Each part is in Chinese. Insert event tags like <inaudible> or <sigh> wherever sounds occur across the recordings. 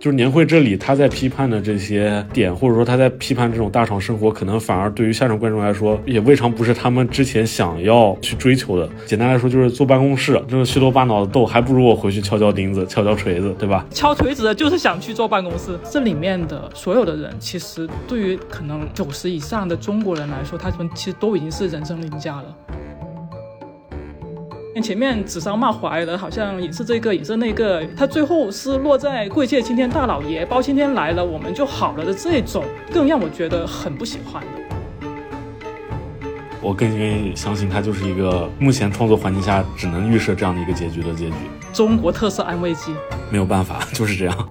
就是年会这里他在批判的这些点，或者说他在批判这种大厂生活，可能反而对于下场观众来说，也未尝不是他们之前想要去追求的。简单来说，就是坐办公室，这种虚头巴脑的斗，还不如我回去敲敲钉子、敲敲锤子，对吧？敲锤子的就是想去坐办公室。这里面的所有的人，其实对于可能九十以上的中国人来说，他们其实都已经是人生赢家了。前面指桑骂槐的，好像也是这个，也是那个，他最后是落在贵界青天大老爷，包青天来了，我们就好了的这种，更让我觉得很不喜欢的。我更愿意相信，他就是一个目前创作环境下只能预设这样的一个结局的结局。中国特色安慰剂，没有办法，就是这样。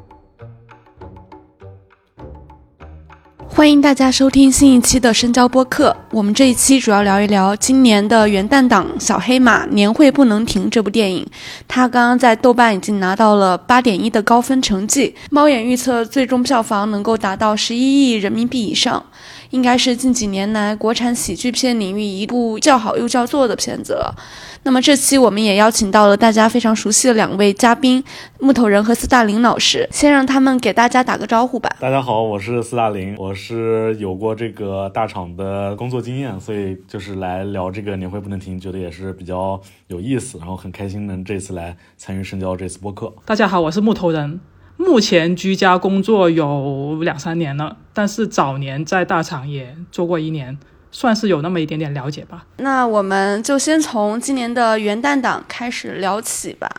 欢迎大家收听新一期的深交播客。我们这一期主要聊一聊今年的元旦档《小黑马年会不能停》这部电影。它刚刚在豆瓣已经拿到了八点一的高分成绩，猫眼预测最终票房能够达到十一亿人民币以上。应该是近几年来国产喜剧片领域一部叫好又叫座的片子了。那么这期我们也邀请到了大家非常熟悉的两位嘉宾，木头人和斯大林老师。先让他们给大家打个招呼吧。大家好，我是斯大林，我是有过这个大厂的工作经验，所以就是来聊这个年会不能停，觉得也是比较有意思，然后很开心能这次来参与深交这次播客。大家好，我是木头人。目前居家工作有两三年了，但是早年在大厂也做过一年，算是有那么一点点了解吧。那我们就先从今年的元旦档开始聊起吧。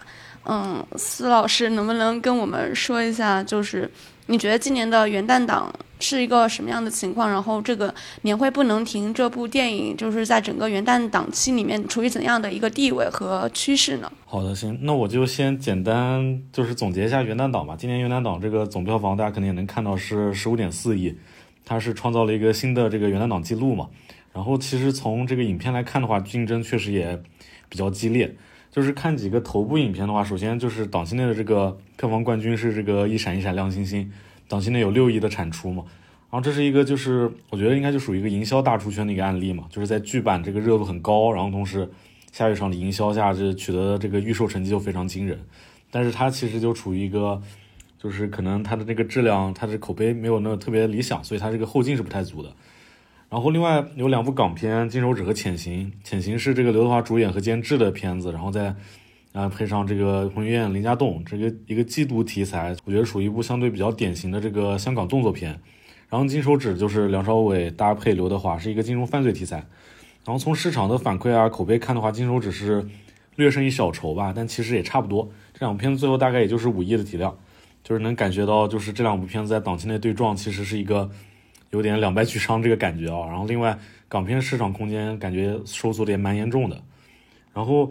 嗯，司老师能不能跟我们说一下，就是你觉得今年的元旦档？是一个什么样的情况？然后这个年会不能停这部电影，就是在整个元旦档期里面处于怎样的一个地位和趋势呢？好的，行，那我就先简单就是总结一下元旦档吧。今年元旦档这个总票房大家肯定也能看到是十五点四亿，它是创造了一个新的这个元旦档记录嘛。然后其实从这个影片来看的话，竞争确实也比较激烈。就是看几个头部影片的话，首先就是档期内的这个票房冠军是这个一闪一闪亮星星。档期内有六亿的产出嘛，然后这是一个就是我觉得应该就属于一个营销大出圈的一个案例嘛，就是在剧版这个热度很高，然后同时下一场的营销下这取得的这个预售成绩就非常惊人，但是它其实就处于一个就是可能它的这个质量它的口碑没有那么特别理想，所以它这个后劲是不太足的。然后另外有两部港片《金手指》和《潜行》，《潜行》是这个刘德华主演和监制的片子，然后再。啊，配上这个彭于晏、林家栋，这个一个缉毒题材，我觉得属于一部相对比较典型的这个香港动作片。然后《金手指》就是梁朝伟搭配刘德华，是一个金融犯罪题材。然后从市场的反馈啊、口碑看的话，《金手指》是略胜一小筹吧，但其实也差不多。这两部片子最后大概也就是五亿的体量，就是能感觉到，就是这两部片子在档期内对撞，其实是一个有点两败俱伤这个感觉啊。然后另外港片市场空间感觉收缩的也蛮严重的。然后。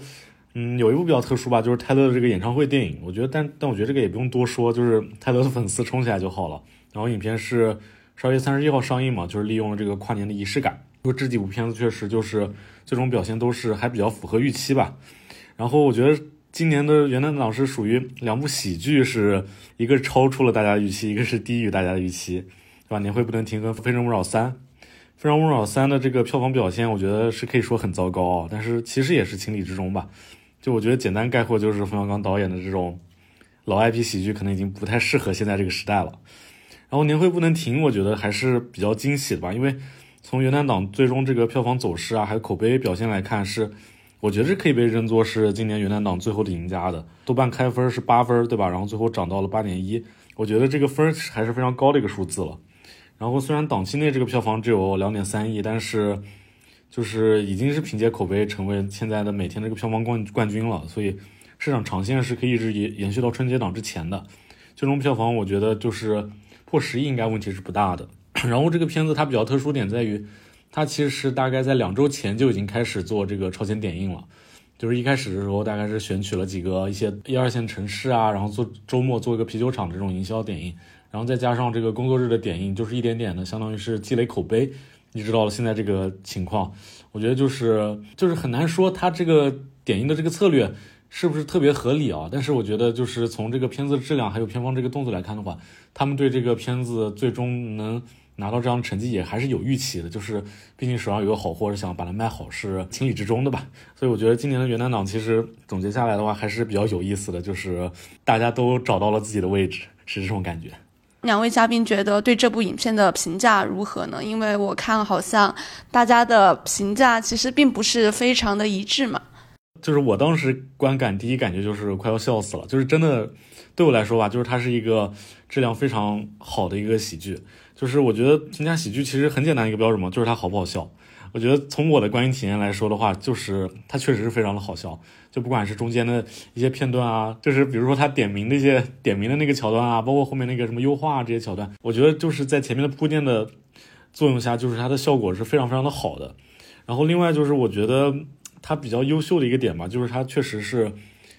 嗯，有一部比较特殊吧，就是泰勒的这个演唱会电影。我觉得，但但我觉得这个也不用多说，就是泰勒的粉丝冲起来就好了。然后影片是十二月三十一号上映嘛，就是利用了这个跨年的仪式感。说这几部片子确实就是最终表现都是还比较符合预期吧。然后我觉得今年的元旦档是属于两部喜剧，是一个超出了大家的预期，一个是低于大家的预期，对吧？年会不能停跟《非诚勿扰三》，《非诚勿扰三》的这个票房表现，我觉得是可以说很糟糕啊，但是其实也是情理之中吧。就我觉得简单概括就是冯小刚导演的这种老 IP 喜剧可能已经不太适合现在这个时代了。然后年会不能停，我觉得还是比较惊喜的吧，因为从元旦档最终这个票房走势啊，还有口碑表现来看，是我觉得是可以被认作是今年元旦档最后的赢家的。豆瓣开分是八分，对吧？然后最后涨到了八点一，我觉得这个分还是非常高的一个数字了。然后虽然档期内这个票房只有两点三亿，但是。就是已经是凭借口碑成为现在的每天这个票房冠冠军了，所以市场长线是可以一直延延续到春节档之前的。最终票房我觉得就是破十亿应该问题是不大的。然后这个片子它比较特殊点在于，它其实是大概在两周前就已经开始做这个超前点映了，就是一开始的时候大概是选取了几个一些一二线城市啊，然后做周末做一个啤酒厂这种营销点映，然后再加上这个工作日的点映，就是一点点的相当于是积累口碑。一直到了现在这个情况，我觉得就是就是很难说他这个点映的这个策略是不是特别合理啊？但是我觉得就是从这个片子的质量还有片方这个动作来看的话，他们对这个片子最终能拿到这样的成绩也还是有预期的。就是毕竟手上有个好货，是想把它卖好是情理之中的吧。所以我觉得今年的元旦档其实总结下来的话还是比较有意思的，就是大家都找到了自己的位置。是这种感觉。两位嘉宾觉得对这部影片的评价如何呢？因为我看好像大家的评价其实并不是非常的一致嘛。就是我当时观感第一感觉就是快要笑死了，就是真的对我来说吧，就是它是一个质量非常好的一个喜剧。就是我觉得评价喜剧其实很简单一个标准嘛，就是它好不好笑。我觉得从我的观影体验来说的话，就是它确实是非常的好笑。就不管是中间的一些片段啊，就是比如说他点名那些点名的那个桥段啊，包括后面那个什么优化啊这些桥段，我觉得就是在前面的铺垫的作用下，就是它的效果是非常非常的好的。然后另外就是我觉得它比较优秀的一个点吧，就是它确实是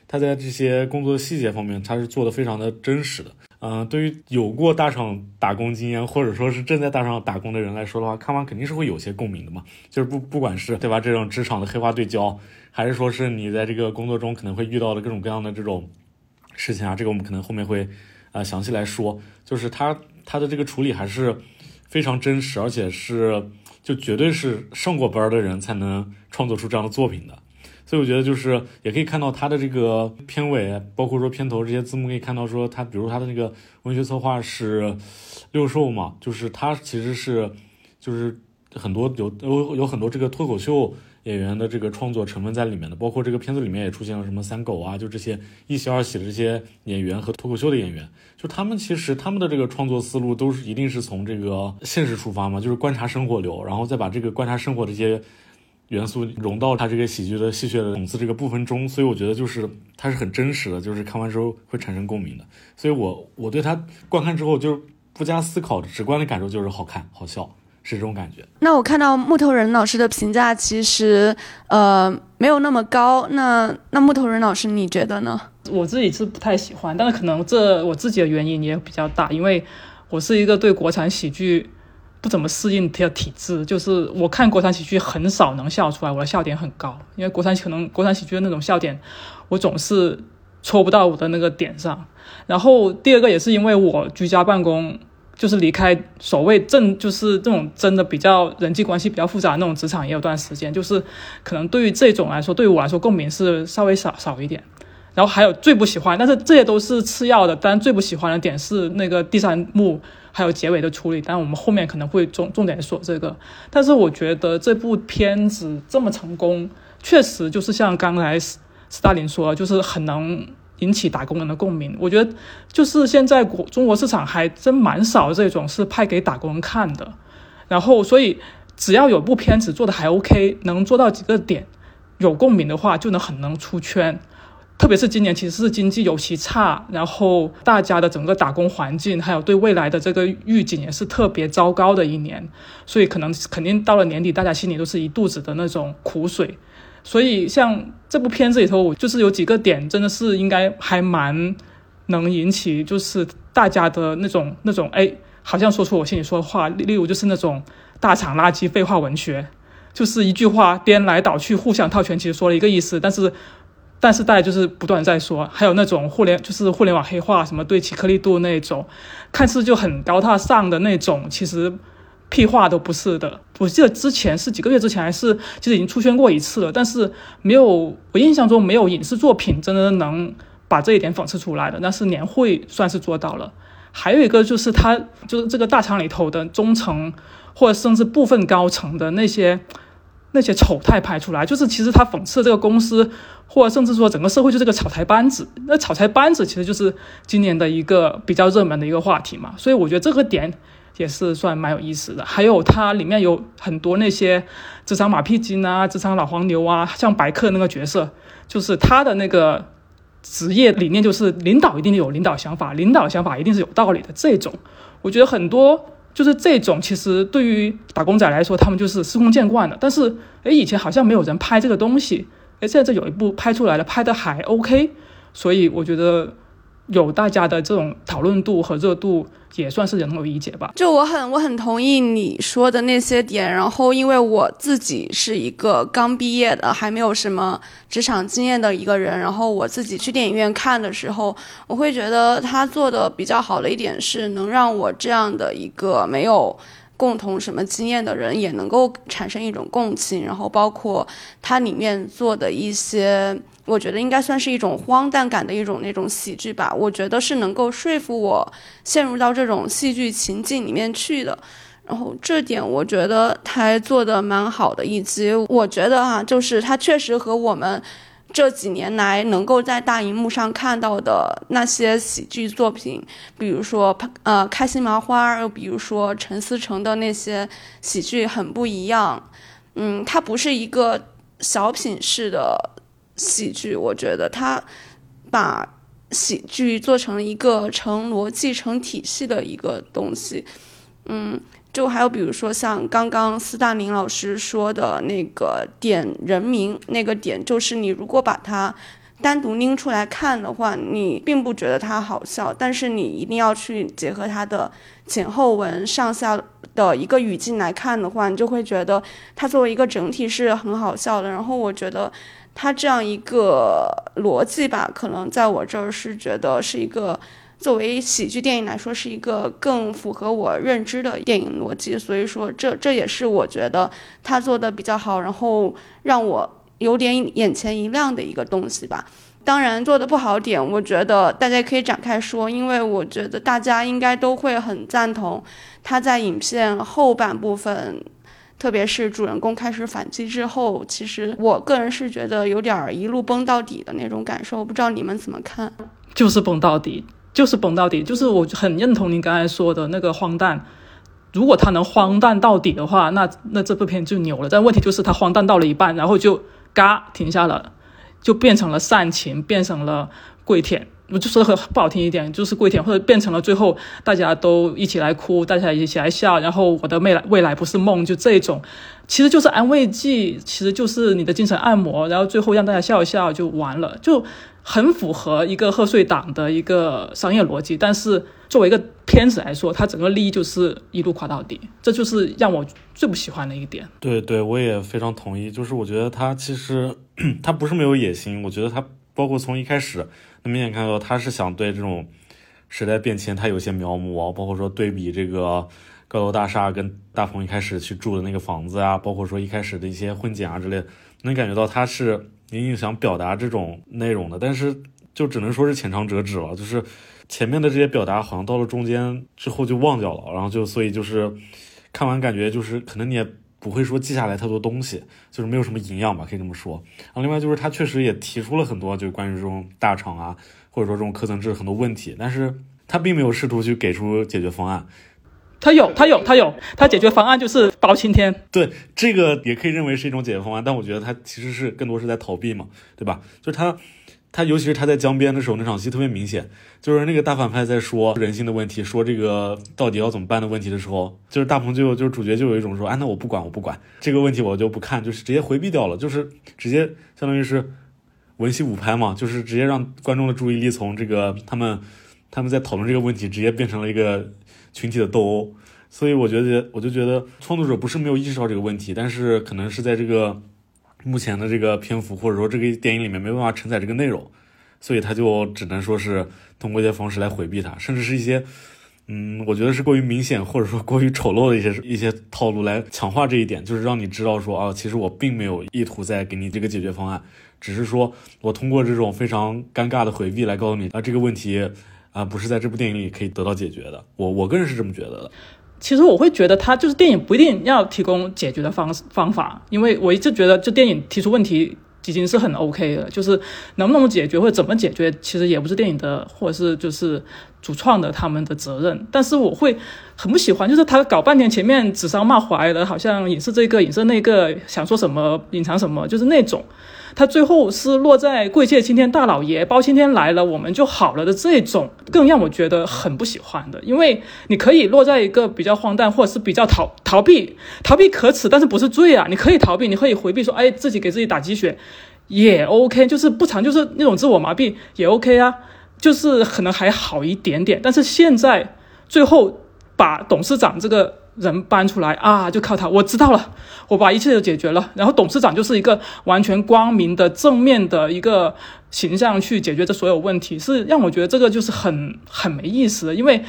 它在这些工作细节方面，它是做的非常的真实的。嗯，对于有过大厂打工经验，或者说是正在大厂打工的人来说的话，看完肯定是会有些共鸣的嘛。就是不不管是对吧，这种职场的黑化对焦，还是说是你在这个工作中可能会遇到的各种各样的这种事情啊，这个我们可能后面会呃详细来说。就是他他的这个处理还是非常真实，而且是就绝对是上过班的人才能创作出这样的作品的。所以我觉得就是也可以看到它的这个片尾，包括说片头这些字幕，可以看到说它，比如它的那个文学策划是六兽嘛，就是他其实是就是很多有有有很多这个脱口秀演员的这个创作成分在里面的，包括这个片子里面也出现了什么三狗啊，就这些一喜二喜的这些演员和脱口秀的演员，就他们其实他们的这个创作思路都是一定是从这个现实出发嘛，就是观察生活流，然后再把这个观察生活这些。元素融到他这个喜剧的戏谑的讽刺这个部分中，所以我觉得就是它是很真实的，就是看完之后会产生共鸣的。所以我我对他观看之后就不加思考，直观的感受就是好看、好笑，是这种感觉。那我看到木头人老师的评价其实呃没有那么高，那那木头人老师你觉得呢？我自己是不太喜欢，但是可能这我自己的原因也比较大，因为我是一个对国产喜剧。不怎么适应他的体质，就是我看国产喜剧很少能笑出来，我的笑点很高，因为国产可能国产喜剧的那种笑点，我总是戳不到我的那个点上。然后第二个也是因为我居家办公，就是离开所谓正就是这种真的比较人际关系比较复杂的那种职场也有段时间，就是可能对于这种来说，对于我来说共鸣是稍微少少一点。然后还有最不喜欢，但是这些都是次要的，但最不喜欢的点是那个第三幕。还有结尾的处理，但我们后面可能会重重点说这个。但是我觉得这部片子这么成功，确实就是像刚才斯大林说，就是很能引起打工人的共鸣。我觉得就是现在国中国市场还真蛮少这种是拍给打工人看的。然后所以只要有部片子做的还 OK，能做到几个点有共鸣的话，就能很能出圈。特别是今年其实是经济尤其差，然后大家的整个打工环境，还有对未来的这个预警也是特别糟糕的一年，所以可能肯定到了年底，大家心里都是一肚子的那种苦水。所以像这部片子里头，就是有几个点真的是应该还蛮能引起就是大家的那种那种哎，好像说出我心里说的话。例如就是那种大厂垃圾废话文学，就是一句话颠来倒去，互相套圈，其实说了一个意思，但是。但是大家就是不断在说，还有那种互联就是互联网黑化，什么对齐颗粒度那种，看似就很高大上的那种，其实屁话都不是的。我记得之前是几个月之前还是其实已经出现过一次了，但是没有我印象中没有影视作品真的能把这一点讽刺出来的。但是年会算是做到了。还有一个就是他就是这个大厂里头的中层或者甚至部分高层的那些。那些丑态拍出来，就是其实他讽刺这个公司，或者甚至说整个社会就这个炒台班子。那炒台班子其实就是今年的一个比较热门的一个话题嘛。所以我觉得这个点也是算蛮有意思的。还有它里面有很多那些职场马屁精啊、职场老黄牛啊，像白客那个角色，就是他的那个职业理念就是领导一定有领导想法，领导想法一定是有道理的。这种我觉得很多。就是这种，其实对于打工仔来说，他们就是司空见惯的。但是，哎，以前好像没有人拍这个东西，哎，现在这有一部拍出来了，拍的还 OK，所以我觉得。有大家的这种讨论度和热度，也算是能够理解吧。就我很我很同意你说的那些点，然后因为我自己是一个刚毕业的，还没有什么职场经验的一个人，然后我自己去电影院看的时候，我会觉得他做的比较好的一点是，能让我这样的一个没有。共同什么经验的人也能够产生一种共情，然后包括它里面做的一些，我觉得应该算是一种荒诞感的一种那种喜剧吧。我觉得是能够说服我陷入到这种戏剧情境里面去的。然后这点我觉得他还做的蛮好的，以及我觉得啊，就是他确实和我们。这几年来，能够在大荧幕上看到的那些喜剧作品，比如说呃《开心麻花》，又比如说陈思诚的那些喜剧，很不一样。嗯，它不是一个小品式的喜剧，我觉得他把喜剧做成了一个成逻辑、成体系的一个东西。嗯。就还有比如说像刚刚斯大林老师说的那个点人名那个点，就是你如果把它单独拎出来看的话，你并不觉得它好笑，但是你一定要去结合它的前后文上下的一个语境来看的话，你就会觉得它作为一个整体是很好笑的。然后我觉得它这样一个逻辑吧，可能在我这儿是觉得是一个。作为喜剧电影来说，是一个更符合我认知的电影逻辑，所以说这这也是我觉得他做的比较好，然后让我有点眼前一亮的一个东西吧。当然做的不好点，我觉得大家可以展开说，因为我觉得大家应该都会很赞同他在影片后半部分，特别是主人公开始反击之后，其实我个人是觉得有点一路崩到底的那种感受，不知道你们怎么看？就是崩到底。就是崩到底，就是我很认同您刚才说的那个荒诞。如果他能荒诞到底的话，那那这部片就牛了。但问题就是他荒诞到了一半，然后就嘎停下了，就变成了煽情，变成了跪舔。我就说很不好听一点，就是跪舔，或者变成了最后大家都一起来哭，大家一起来笑，然后我的未来未来不是梦，就这种，其实就是安慰剂，其实就是你的精神按摩，然后最后让大家笑一笑就完了，就。很符合一个贺岁档的一个商业逻辑，但是作为一个片子来说，它整个利益就是一路垮到底，这就是让我最不喜欢的一点。对对，我也非常同意。就是我觉得他其实 <clears throat> 他不是没有野心，我觉得他包括从一开始能明显看到他是想对这种时代变迁他有些描摹，包括说对比这个高楼大厦跟大鹏一开始去住的那个房子啊，包括说一开始的一些婚检啊之类，能感觉到他是。隐隐想表达这种内容的，但是就只能说是浅尝辄止了。就是前面的这些表达，好像到了中间之后就忘掉了，然后就所以就是看完感觉就是可能你也不会说记下来太多东西，就是没有什么营养吧，可以这么说。然后另外就是他确实也提出了很多就关于这种大厂啊，或者说这种科层制很多问题，但是他并没有试图去给出解决方案。他有，他有，他有，他解决方案就是包青天。对，这个也可以认为是一种解决方案，但我觉得他其实是更多是在逃避嘛，对吧？就是他，他尤其是他在江边的时候那场戏特别明显，就是那个大反派在说人性的问题，说这个到底要怎么办的问题的时候，就是大鹏就就是主角就有一种说，啊，那我不管，我不管这个问题，我就不看，就是直接回避掉了，就是直接相当于是文戏武拍嘛，就是直接让观众的注意力从这个他们他们在讨论这个问题，直接变成了一个。群体的斗殴，所以我觉得，我就觉得创作者不是没有意识到这个问题，但是可能是在这个目前的这个篇幅或者说这个电影里面没办法承载这个内容，所以他就只能说是通过一些方式来回避它，甚至是一些，嗯，我觉得是过于明显或者说过于丑陋的一些一些套路来强化这一点，就是让你知道说啊，其实我并没有意图在给你这个解决方案，只是说我通过这种非常尴尬的回避来告诉你啊这个问题。啊，不是在这部电影里可以得到解决的。我我个人是这么觉得的。其实我会觉得，他就是电影不一定要提供解决的方方法，因为我一直觉得，就电影提出问题已经是很 OK 的。就是能不能解决或者怎么解决，其实也不是电影的，或者是就是主创的他们的责任。但是我会很不喜欢，就是他搞半天前面指桑骂槐的，好像影射这个影射那个，想说什么隐藏什么，就是那种。他最后是落在贵界青天大老爷包青天来了，我们就好了的这种，更让我觉得很不喜欢的。因为你可以落在一个比较荒诞，或者是比较逃逃避，逃避可耻，但是不是罪啊？你可以逃避，你可以回避，说哎，自己给自己打鸡血也 OK，就是不长，就是那种自我麻痹也 OK 啊，就是可能还好一点点。但是现在最后把董事长这个。人搬出来啊，就靠他，我知道了，我把一切都解决了。然后董事长就是一个完全光明的、正面的一个形象去解决这所有问题，是让我觉得这个就是很很没意思的。因为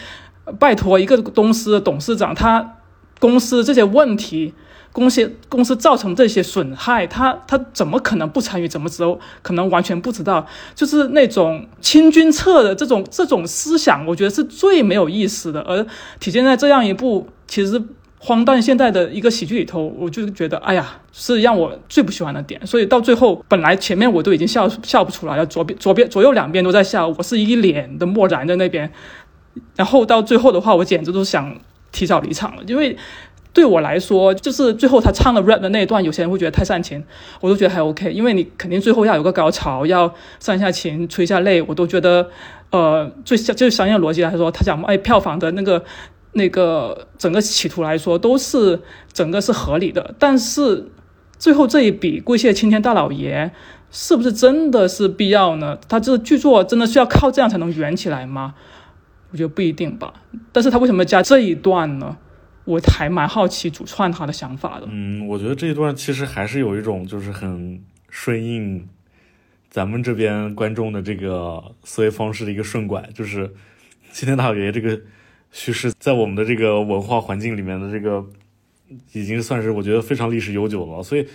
拜托一个公司的董事长，他公司这些问题。公司公司造成这些损害，他他怎么可能不参与？怎么知道？可能完全不知道。就是那种清君侧的这种这种思想，我觉得是最没有意思的。而体现在这样一部其实荒诞现代的一个喜剧里头，我就觉得，哎呀，是让我最不喜欢的点。所以到最后，本来前面我都已经笑笑不出来了，左边左边左右两边都在笑，我是一脸的漠然在那边。然后到最后的话，我简直都想提早离场了，因为。对我来说，就是最后他唱了 rap 的那一段，有些人会觉得太煽情，我都觉得还 OK，因为你肯定最后要有个高潮，要上下琴，吹下泪，我都觉得，呃，最就是商业逻辑来说，他讲哎票房的那个那个整个企图来说，都是整个是合理的。但是最后这一笔跪谢青天大老爷，是不是真的是必要呢？他这剧作真的是要靠这样才能圆起来吗？我觉得不一定吧。但是他为什么加这一段呢？我还蛮好奇主创他的想法的。嗯，我觉得这一段其实还是有一种就是很顺应咱们这边观众的这个思维方式的一个顺拐，就是齐天大老爷这个叙事在我们的这个文化环境里面的这个已经算是我觉得非常历史悠久了，所以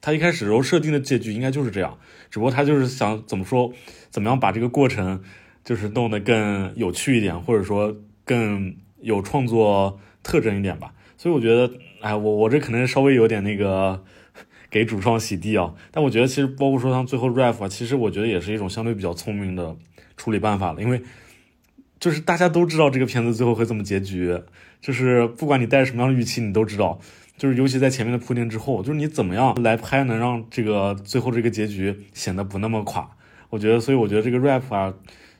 他一开始时候设定的结局应该就是这样，只不过他就是想怎么说，怎么样把这个过程就是弄得更有趣一点，或者说更有创作。特征一点吧，所以我觉得，哎，我我这可能稍微有点那个给主创洗地啊，但我觉得其实包括说他最后 rap 啊，其实我觉得也是一种相对比较聪明的处理办法了，因为就是大家都知道这个片子最后会怎么结局，就是不管你带着什么样的预期，你都知道，就是尤其在前面的铺垫之后，就是你怎么样来拍能让这个最后这个结局显得不那么垮，我觉得，所以我觉得这个 rap 啊，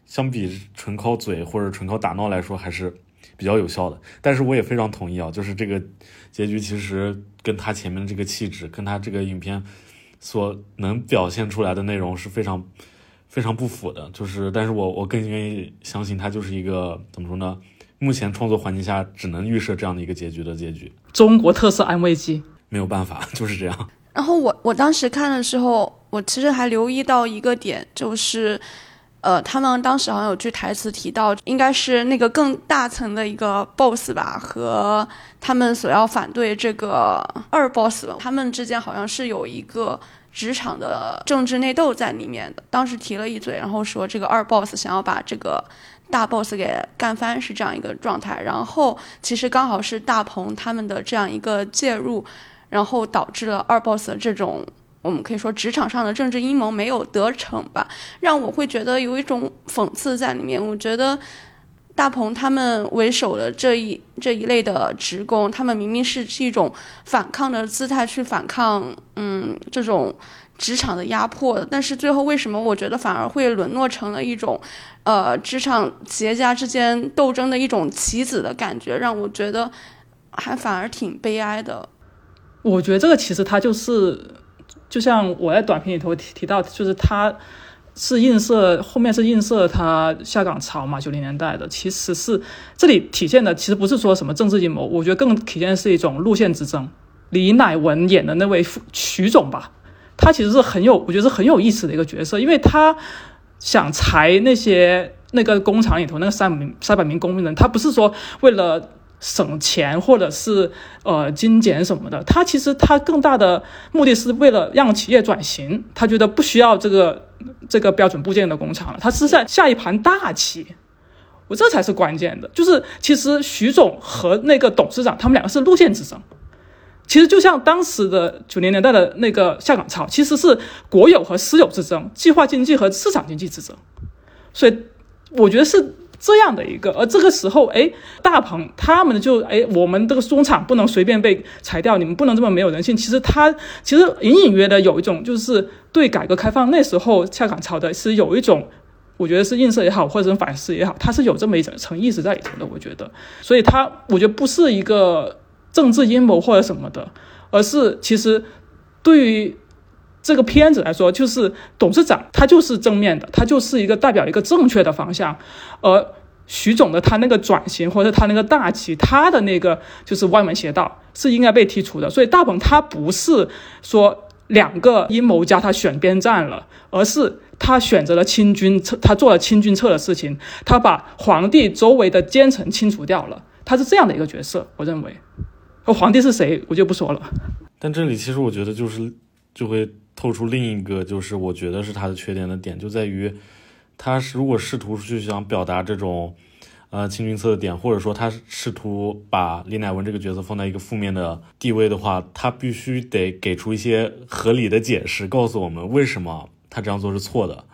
相比纯靠嘴或者纯靠打闹来说，还是。比较有效的，但是我也非常同意啊，就是这个结局其实跟他前面的这个气质，跟他这个影片所能表现出来的内容是非常非常不符的。就是，但是我我更愿意相信他就是一个怎么说呢？目前创作环境下只能预设这样的一个结局的结局。中国特色安慰剂，没有办法，就是这样。然后我我当时看的时候，我其实还留意到一个点，就是。呃，他们当时好像有句台词提到，应该是那个更大层的一个 boss 吧，和他们所要反对这个二 boss，他们之间好像是有一个职场的政治内斗在里面的。当时提了一嘴，然后说这个二 boss 想要把这个大 boss 给干翻，是这样一个状态。然后其实刚好是大鹏他们的这样一个介入，然后导致了二 boss 的这种。我们可以说职场上的政治阴谋没有得逞吧，让我会觉得有一种讽刺在里面。我觉得大鹏他们为首的这一这一类的职工，他们明明是是一种反抗的姿态去反抗，嗯，这种职场的压迫，但是最后为什么我觉得反而会沦落成了一种，呃，职场企业家之间斗争的一种棋子的感觉，让我觉得还反而挺悲哀的。我觉得这个其实它就是。就像我在短片里头提提到，就是它是映射后面是映射它下岗潮嘛，九零年代的，其实是这里体现的，其实不是说什么政治阴谋，我觉得更体现的是一种路线之争。李乃文演的那位徐总吧，他其实是很有，我觉得是很有意思的一个角色，因为他想裁那些那个工厂里头那个三百名三百名工人，他不是说为了。省钱或者是呃精简什么的，他其实他更大的目的是为了让企业转型，他觉得不需要这个这个标准部件的工厂了，他是在下一盘大棋，我这才是关键的。就是其实徐总和那个董事长他们两个是路线之争，其实就像当时的九零年代的那个下岗潮，其实是国有和私有之争，计划经济和市场经济之争，所以我觉得是。这样的一个，而这个时候，哎，大鹏他们就，哎，我们这个工厂不能随便被裁掉，你们不能这么没有人性。其实他其实隐隐约的有一种，就是对改革开放那时候下岗潮的是有一种，我觉得是映射也好，或者是反思也好，他是有这么一层层意识在里头的。我觉得，所以他我觉得不是一个政治阴谋或者什么的，而是其实对于。这个片子来说，就是董事长他就是正面的，他就是一个代表一个正确的方向，而徐总的他那个转型或者他那个大旗，他的那个就是歪门邪道是应该被剔除的。所以大鹏他不是说两个阴谋家他选边站了，而是他选择了清君侧，他做了清君侧的事情，他把皇帝周围的奸臣清除掉了，他是这样的一个角色，我认为。皇帝是谁我就不说了。但这里其实我觉得就是就会透出另一个，就是我觉得是他的缺点的点，就在于他是如果试图去想表达这种。呃，清君侧的点，或者说他试图把李乃文这个角色放在一个负面的地位的话，他必须得给出一些合理的解释，告诉我们为什么他这样做是错的。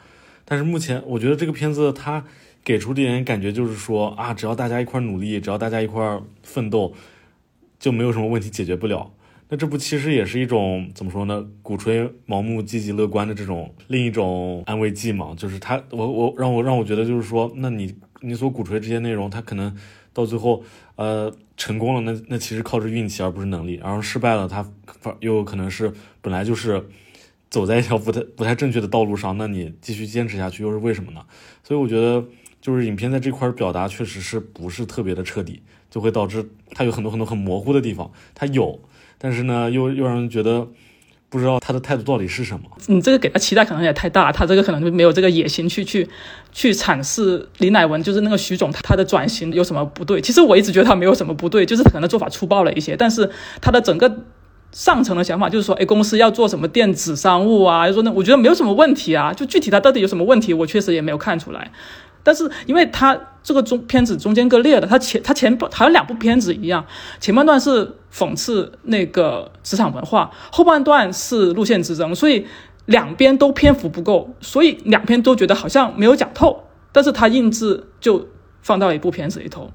但是目前，我觉得这个片子他给出点感觉就是说啊，只要大家一块努力，只要大家一块奋斗，就没有什么问题解决不了。那这不其实也是一种怎么说呢？鼓吹盲目积极乐观的这种另一种安慰剂嘛？就是他，我我让我让我觉得就是说，那你。你所鼓吹这些内容，他可能到最后，呃，成功了，那那其实靠着运气而不是能力；然后失败了，他又可能是本来就是走在一条不太不太正确的道路上，那你继续坚持下去又是为什么呢？所以我觉得，就是影片在这块表达确实是不是特别的彻底，就会导致它有很多很多很模糊的地方，它有，但是呢，又又让人觉得。不知道他的态度到底是什么？你这个给他期待可能也太大，他这个可能就没有这个野心去去去阐释李乃文就是那个徐总他的转型有什么不对？其实我一直觉得他没有什么不对，就是可能做法粗暴了一些。但是他的整个上层的想法就是说，哎，公司要做什么电子商务啊？就说那我觉得没有什么问题啊。就具体他到底有什么问题，我确实也没有看出来。但是因为他这个中片子中间割裂的，他前他前还有两部片子一样，前半段是讽刺那个职场文化，后半段是路线之争，所以两边都篇幅不够，所以两边都觉得好像没有讲透，但是他硬质就放到一部片子里头，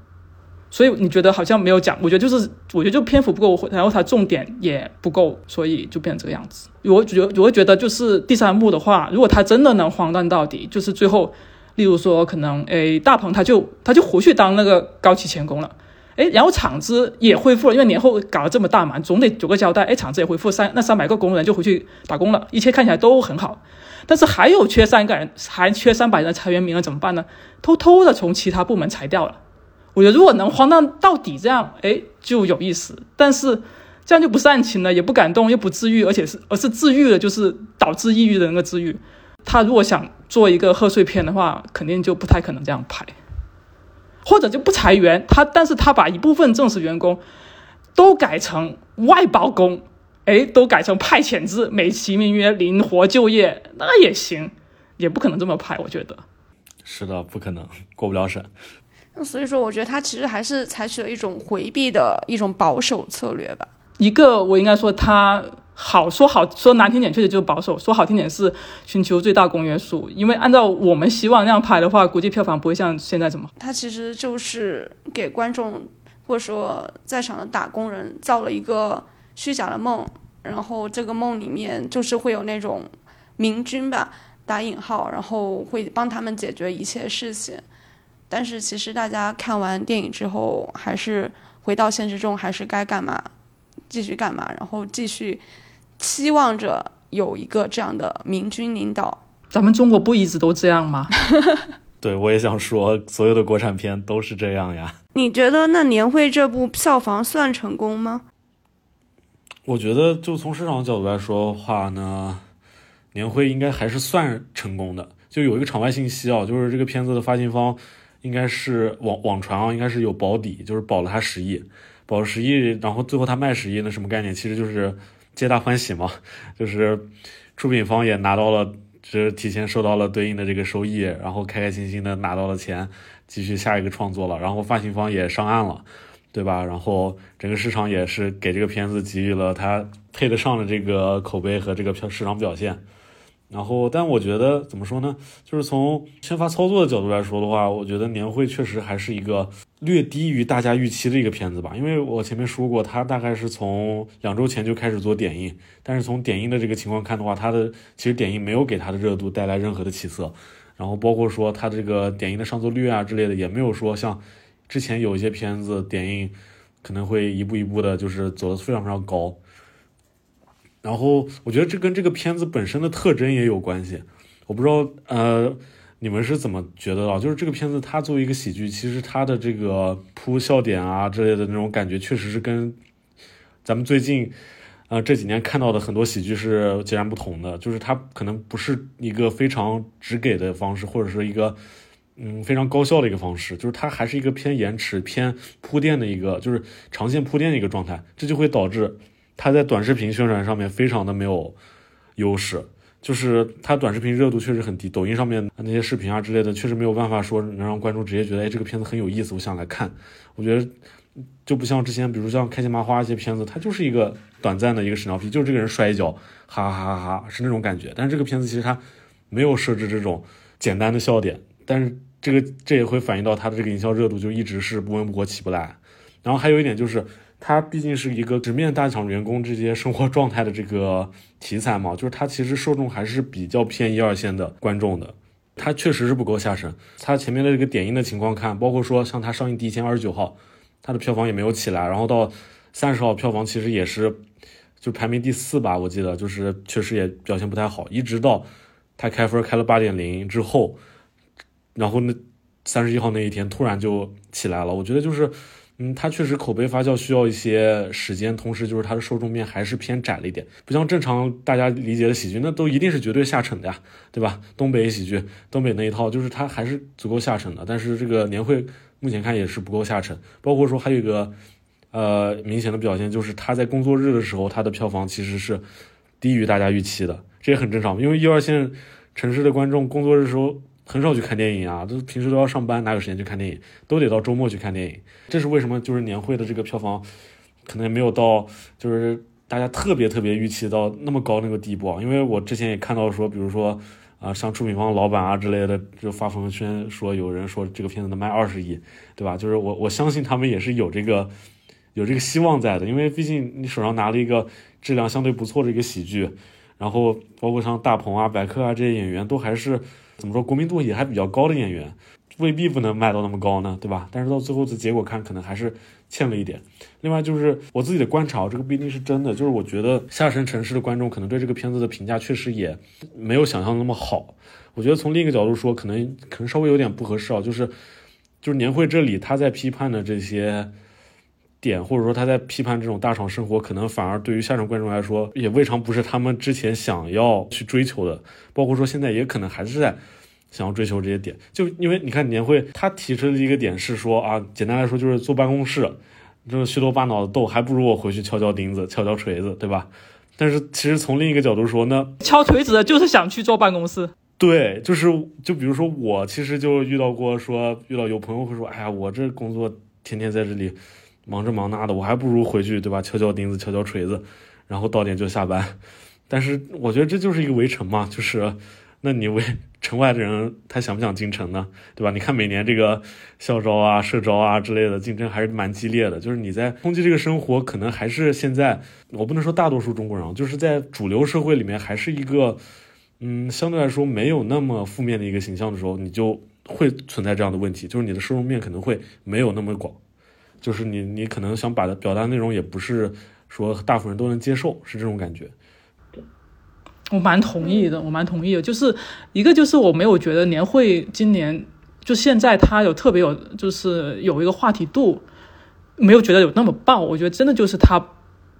所以你觉得好像没有讲，我觉得就是我觉得就篇幅不够，然后他重点也不够，所以就变成这个样子。我觉我会觉得就是第三幕的话，如果他真的能荒诞到底，就是最后。例如说，可能诶，大鹏他就他就回去当那个高级钳工了，诶，然后厂子也恢复了，因为年后搞了这么大嘛，总得有个交代。诶，厂子也恢复三那三百个工人就回去打工了，一切看起来都很好。但是还有缺三个人，还缺三百人裁员名额怎么办呢？偷偷的从其他部门裁掉了。我觉得如果能荒诞到底这样，诶，就有意思。但是这样就不煽情了，也不感动，又不治愈，而且是而是治愈了，就是导致抑郁的那个治愈。他如果想做一个贺岁片的话，肯定就不太可能这样拍，或者就不裁员。他，但是他把一部分正式员工都改成外包工，哎，都改成派遣制，美其名曰灵活就业，那也行，也不可能这么拍。我觉得是的，不可能过不了审。那所以说，我觉得他其实还是采取了一种回避的一种保守策略吧。一个，我应该说他。好说好说难听点，确实就是保守；说好听点是寻求最大公约数。因为按照我们希望那样拍的话，估计票房不会像现在这么。它其实就是给观众或者说在场的打工人造了一个虚假的梦，然后这个梦里面就是会有那种明君吧打引号，然后会帮他们解决一切事情。但是其实大家看完电影之后，还是回到现实中，还是该干嘛继续干嘛，然后继续。期望着有一个这样的明君领导，咱们中国不一直都这样吗？<laughs> 对，我也想说，所有的国产片都是这样呀。你觉得那年会这部票房算成功吗？我觉得，就从市场角度来说的话呢，年会应该还是算成功的。就有一个场外信息啊，就是这个片子的发行方应该是网网传啊，应该是有保底，就是保了他十亿，保了十亿，然后最后他卖十亿，那什么概念？其实就是。皆大欢喜嘛，<laughs> 就是出品方也拿到了，就是提前收到了对应的这个收益，然后开开心心的拿到了钱，继续下一个创作了。然后发行方也上岸了，对吧？然后整个市场也是给这个片子给予了它配得上的这个口碑和这个票市场表现。然后，但我觉得怎么说呢？就是从宣发操作的角度来说的话，我觉得年会确实还是一个略低于大家预期的一个片子吧。因为我前面说过，它大概是从两周前就开始做点映，但是从点映的这个情况看的话，它的其实点映没有给它的热度带来任何的起色。然后包括说它这个点映的上座率啊之类的，也没有说像之前有一些片子点映可能会一步一步的，就是走的非常非常高。然后我觉得这跟这个片子本身的特征也有关系，我不知道呃你们是怎么觉得啊？就是这个片子它作为一个喜剧，其实它的这个铺笑点啊之类的那种感觉，确实是跟咱们最近呃这几年看到的很多喜剧是截然不同的。就是它可能不是一个非常直给的方式，或者说一个嗯非常高效的一个方式，就是它还是一个偏延迟、偏铺垫的一个，就是长线铺垫的一个状态，这就会导致它在短视频宣传上面非常的没有优势。就是它短视频热度确实很低，抖音上面那些视频啊之类的，确实没有办法说能让观众直接觉得，哎，这个片子很有意思，我想来看。我觉得就不像之前，比如像开心麻花一些片子，它就是一个短暂的一个屎尿屁，就是这个人摔一跤，哈哈哈哈，是那种感觉。但是这个片子其实它没有设置这种简单的笑点，但是这个这也会反映到它的这个营销热度就一直是不温不火起不来。然后还有一点就是。它毕竟是一个直面大厂员工这些生活状态的这个题材嘛，<laughs> 就是它其实受众还是比较偏一二线的观众的，它确实是不够下沉。它前面的这个点映的情况看，包括说像它上映第一天二十九号，它的票房也没有起来，然后到三十号票房其实也是就排名第四吧，我记得就是确实也表现不太好，一直到它开分开了八点零之后，然后那三十一号那一天突然就起来了，我觉得就是。嗯，它确实口碑发酵需要一些时间，同时就是它的受众面还是偏窄了一点，不像正常大家理解的喜剧，那都一定是绝对下沉的呀，对吧？东北喜剧，东北那一套就是它还是足够下沉的，但是这个年会目前看也是不够下沉，包括说还有一个呃明显的表现就是它在工作日的时候，它的票房其实是低于大家预期的，这也很正常，因为一二线城市的观众工作日时候。很少去看电影啊，都平时都要上班，哪有时间去看电影？都得到周末去看电影。这是为什么？就是年会的这个票房，可能也没有到，就是大家特别特别预期到那么高那个地步啊。因为我之前也看到说，比如说啊，像出品方老板啊之类的，就发朋友圈说有人说这个片子能卖二十亿，对吧？就是我我相信他们也是有这个有这个希望在的，因为毕竟你手上拿了一个质量相对不错的一个喜剧，然后包括像大鹏啊、百克啊这些演员都还是。怎么说？国民度也还比较高的演员，未必不能卖到那么高呢，对吧？但是到最后的结果看，可能还是欠了一点。另外就是我自己的观察，这个不一定是真的。就是我觉得下沉城市的观众可能对这个片子的评价确实也没有想象那么好。我觉得从另一个角度说，可能可能稍微有点不合适啊。就是就是年会这里他在批判的这些。点或者说他在批判这种大厂生活，可能反而对于下场观众来说，也未尝不是他们之前想要去追求的。包括说现在也可能还是在想要追求这些点。就因为你看年会，他提出的一个点是说啊，简单来说就是坐办公室，就是虚头巴脑的逗，还不如我回去敲敲钉子、敲敲锤子，对吧？但是其实从另一个角度说呢，敲锤子的就是想去坐办公室。对，就是就比如说我其实就遇到过说遇到有朋友会说，哎呀，我这工作天天在这里。忙这忙那的，我还不如回去，对吧？敲敲钉子，敲敲锤子，然后到点就下班。<laughs> 但是我觉得这就是一个围城嘛，就是，那你围城外的人，他想不想进城呢？对吧？你看每年这个校招啊、社招啊之类的竞争还是蛮激烈的。就是你在冲击这个生活，可能还是现在我不能说大多数中国人，就是在主流社会里面还是一个，嗯，相对来说没有那么负面的一个形象的时候，你就会存在这样的问题，就是你的受众面可能会没有那么广。就是你，你可能想把的表达内容也不是说大部分人都能接受，是这种感觉。我蛮同意的，我蛮同意的。就是一个，就是我没有觉得年会今年就现在它有特别有，就是有一个话题度，没有觉得有那么爆。我觉得真的就是它。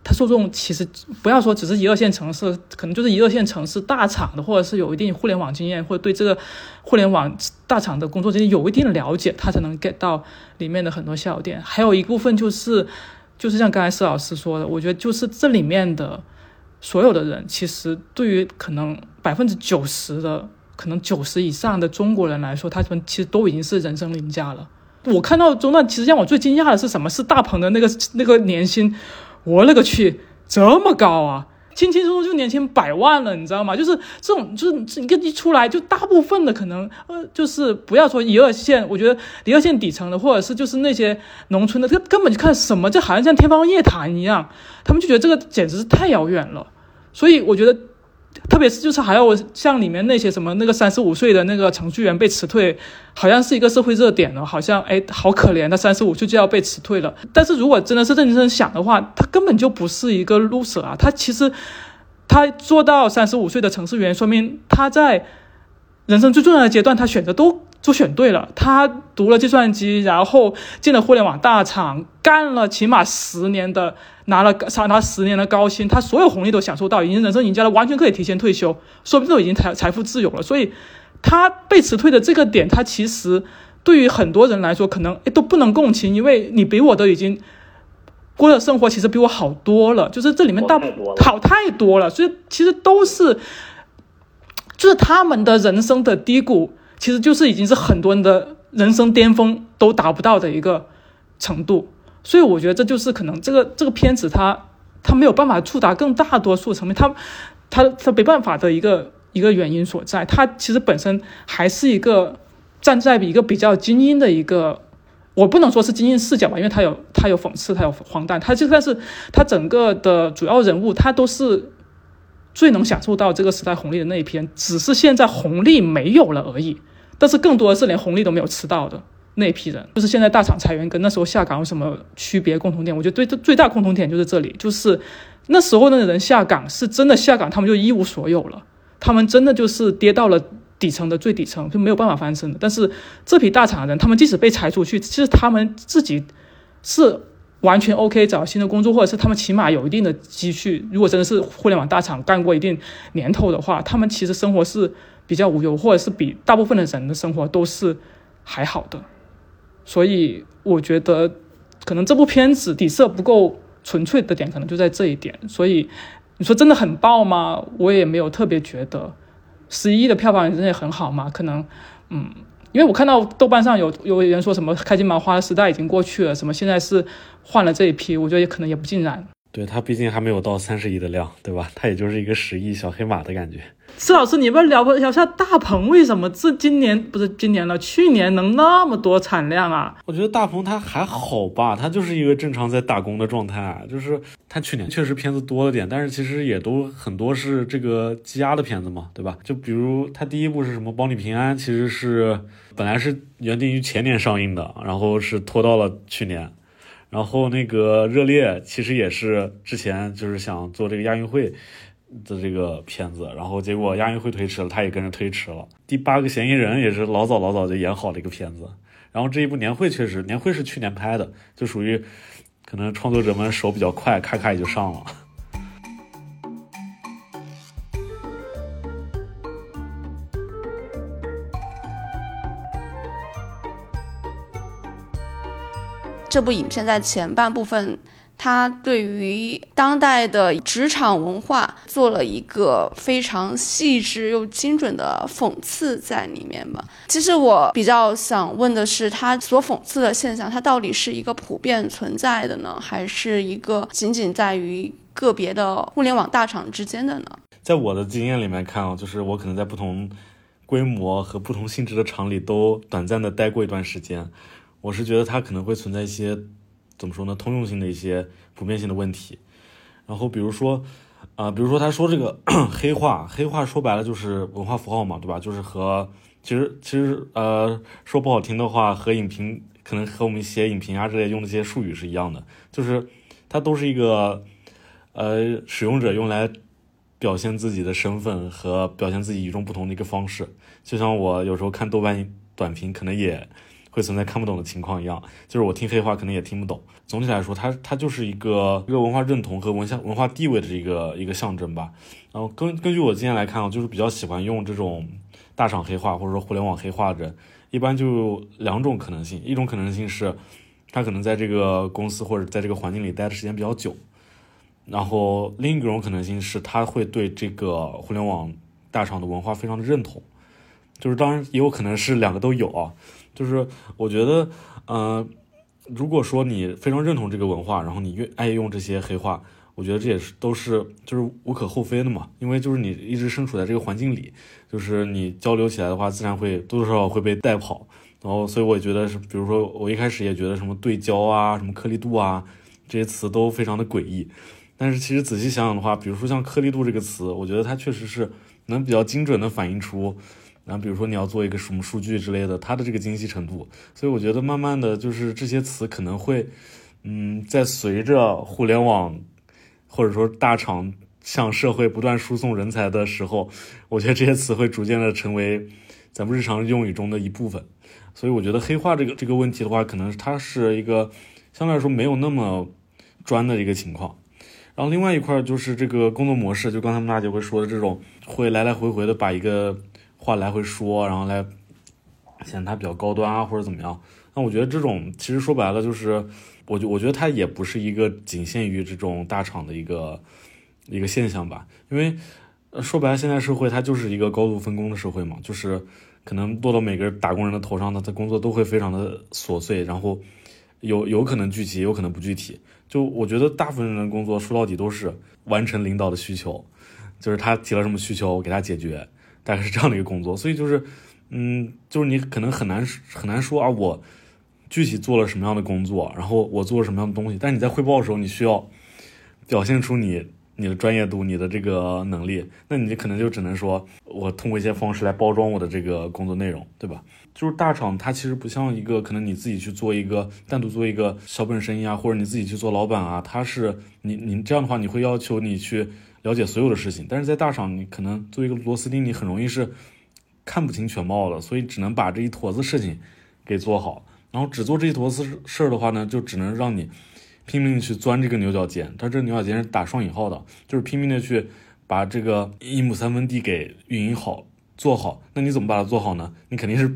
它受众其实不要说只是一二线城市，可能就是一二线城市大厂的，或者是有一定互联网经验，或者对这个互联网大厂的工作经验有一定的了解，他才能 get 到里面的很多笑点。还有一部分就是，就是像刚才施老师说的，我觉得就是这里面的所有的人，其实对于可能百分之九十的，可能九十以上的中国人来说，他们其实都已经是人生赢家了。我看到中段，其实让我最惊讶的是什么？是大鹏的那个那个年薪。我勒个去，这么高啊！轻轻松松就年薪百万了，你知道吗？就是这种，就是一个一出来，就大部分的可能，呃，就是不要说一二线，我觉得一二线底层的，或者是就是那些农村的，这根本就看什么，就好像像天方夜谭一样，他们就觉得这个简直是太遥远了。所以我觉得。特别是就是还有像里面那些什么那个三十五岁的那个程序员被辞退，好像是一个社会热点了，好像哎好可怜，他三十五岁就要被辞退了。但是如果真的是认真想的话，他根本就不是一个 loser 啊，他其实他做到三十五岁的程序员，说明他在人生最重要的阶段，他选择都。就选对了，他读了计算机，然后进了互联网大厂，干了起码十年的，拿了长达十年的高薪，他所有红利都享受到，已经人生赢家了，完全可以提前退休，说不定都已经财财富自由了。所以，他被辞退的这个点，他其实对于很多人来说，可能都不能共情，因为你比我都已经过的生活其实比我好多了，就是这里面大好太多了，所以其实都是，就是他们的人生的低谷，其实就是已经是很多人的人生巅峰都达不到的一个程度，所以我觉得这就是可能这个这个片子它它没有办法触达更大多数层面，它它它没办法的一个。一个原因所在，它其实本身还是一个站在一个比较精英的一个，我不能说是精英视角吧，因为它有它有讽刺，它有荒诞，它就算是它整个的主要人物，他都是最能享受到这个时代红利的那一篇，只是现在红利没有了而已。但是更多的是连红利都没有吃到的那一批人，就是现在大厂裁员跟那时候下岗有什么区别共同点？我觉得最最大共同点就是这里，就是那时候那个人下岗是真的下岗，他们就一无所有了。他们真的就是跌到了底层的最底层，就没有办法翻身的。但是这批大厂的人，他们即使被裁出去，其实他们自己是完全 OK 找新的工作，或者是他们起码有一定的积蓄。如果真的是互联网大厂干过一定年头的话，他们其实生活是比较无忧，或者是比大部分的人的生活都是还好的。所以我觉得，可能这部片子底色不够纯粹的点，可能就在这一点。所以。你说真的很爆吗？我也没有特别觉得，十一的票房真的很好嘛？可能，嗯，因为我看到豆瓣上有有人说什么开心麻花的时代已经过去了，什么现在是换了这一批，我觉得也可能也不尽然。对他毕竟还没有到三十亿的量，对吧？<laughs> 他也就是一个十亿小黑马的感觉。施老师，你不聊不聊下大鹏为什么这今年不是今年了，去年能那么多产量啊？我觉得大鹏他还好吧，他就是一个正常在打工的状态。就是他去年确实片子多了点，但是其实也都很多是这个积压的片子嘛，对吧？就比如他第一部是什么《保你平安》，其实是本来是原定于前年上映的，然后是拖到了去年。然后那个《热烈》其实也是之前就是想做这个亚运会。的这个片子，然后结果亚运会推迟了，他也跟着推迟了。第八个嫌疑人也是老早老早就演好了一个片子，然后这一部年会确实，年会是去年拍的，就属于可能创作者们手比较快，咔咔也就上了。这部影片在前半部分。它对于当代的职场文化做了一个非常细致又精准的讽刺在里面吧。其实我比较想问的是，它所讽刺的现象，它到底是一个普遍存在的呢，还是一个仅仅在于个别的互联网大厂之间的呢？在我的经验里面看啊，就是我可能在不同规模和不同性质的厂里都短暂的待过一段时间，我是觉得它可能会存在一些。怎么说呢？通用性的一些普遍性的问题，然后比如说，啊，比如说他说这个 <clears throat> 黑话，黑话说白了就是文化符号嘛，对吧？就是和其实其实呃说不好听的话，和影评可能和我们写影评啊之类用的这些术语是一样的，就是它都是一个呃使用者用来表现自己的身份和表现自己与众不同的一个方式。就像我有时候看豆瓣短评，可能也。会存在看不懂的情况一样，就是我听黑话可能也听不懂。总体来说，它它就是一个一个文化认同和文化文化地位的一个一个象征吧。然后根根据我经验来看啊，就是比较喜欢用这种大厂黑话或者说互联网黑话的人，一般就两种可能性。一种可能性是，他可能在这个公司或者在这个环境里待的时间比较久。然后另一种可能性是，他会对这个互联网大厂的文化非常的认同。就是当然也有可能是两个都有啊。就是我觉得，呃，如果说你非常认同这个文化，然后你越爱用这些黑话，我觉得这也是都是就是无可厚非的嘛。因为就是你一直身处在这个环境里，就是你交流起来的话，自然会多多少少会被带跑。然后，所以我觉得是，比如说我一开始也觉得什么对焦啊、什么颗粒度啊这些词都非常的诡异。但是其实仔细想想的话，比如说像颗粒度这个词，我觉得它确实是能比较精准的反映出。然后比如说你要做一个什么数据之类的，它的这个精细程度，所以我觉得慢慢的就是这些词可能会，嗯，在随着互联网或者说大厂向社会不断输送人才的时候，我觉得这些词会逐渐的成为咱们日常用语中的一部分。所以我觉得黑化这个这个问题的话，可能它是一个相对来说没有那么专的一个情况。然后另外一块就是这个工作模式，就刚才娜姐会说的这种，会来来回回的把一个。话来回说，然后来显得他比较高端啊，或者怎么样。那我觉得这种其实说白了就是，我觉我觉得他也不是一个仅限于这种大厂的一个一个现象吧，因为说白了现在社会它就是一个高度分工的社会嘛，就是可能落到每个打工人的头上，他的工作都会非常的琐碎，然后有有可能具体，有可能不具体。就我觉得大部分人的工作说到底都是完成领导的需求，就是他提了什么需求，我给他解决，大概是这样的一个工作。所以就是，嗯，就是你可能很难很难说啊我。具体做了什么样的工作，然后我做了什么样的东西，但你在汇报的时候，你需要表现出你你的专业度、你的这个能力，那你可能就只能说我通过一些方式来包装我的这个工作内容，对吧？就是大厂它其实不像一个可能你自己去做一个单独做一个小本生意啊，或者你自己去做老板啊，它是你你这样的话，你会要求你去了解所有的事情，但是在大厂，你可能作为一个螺丝钉，你很容易是看不清全貌的，所以只能把这一坨子事情给做好。然后只做这一坨子事儿的话呢，就只能让你拼命去钻这个牛角尖。但这牛角尖是打双引号的，就是拼命的去把这个一亩三分地给运营好、做好。那你怎么把它做好呢？你肯定是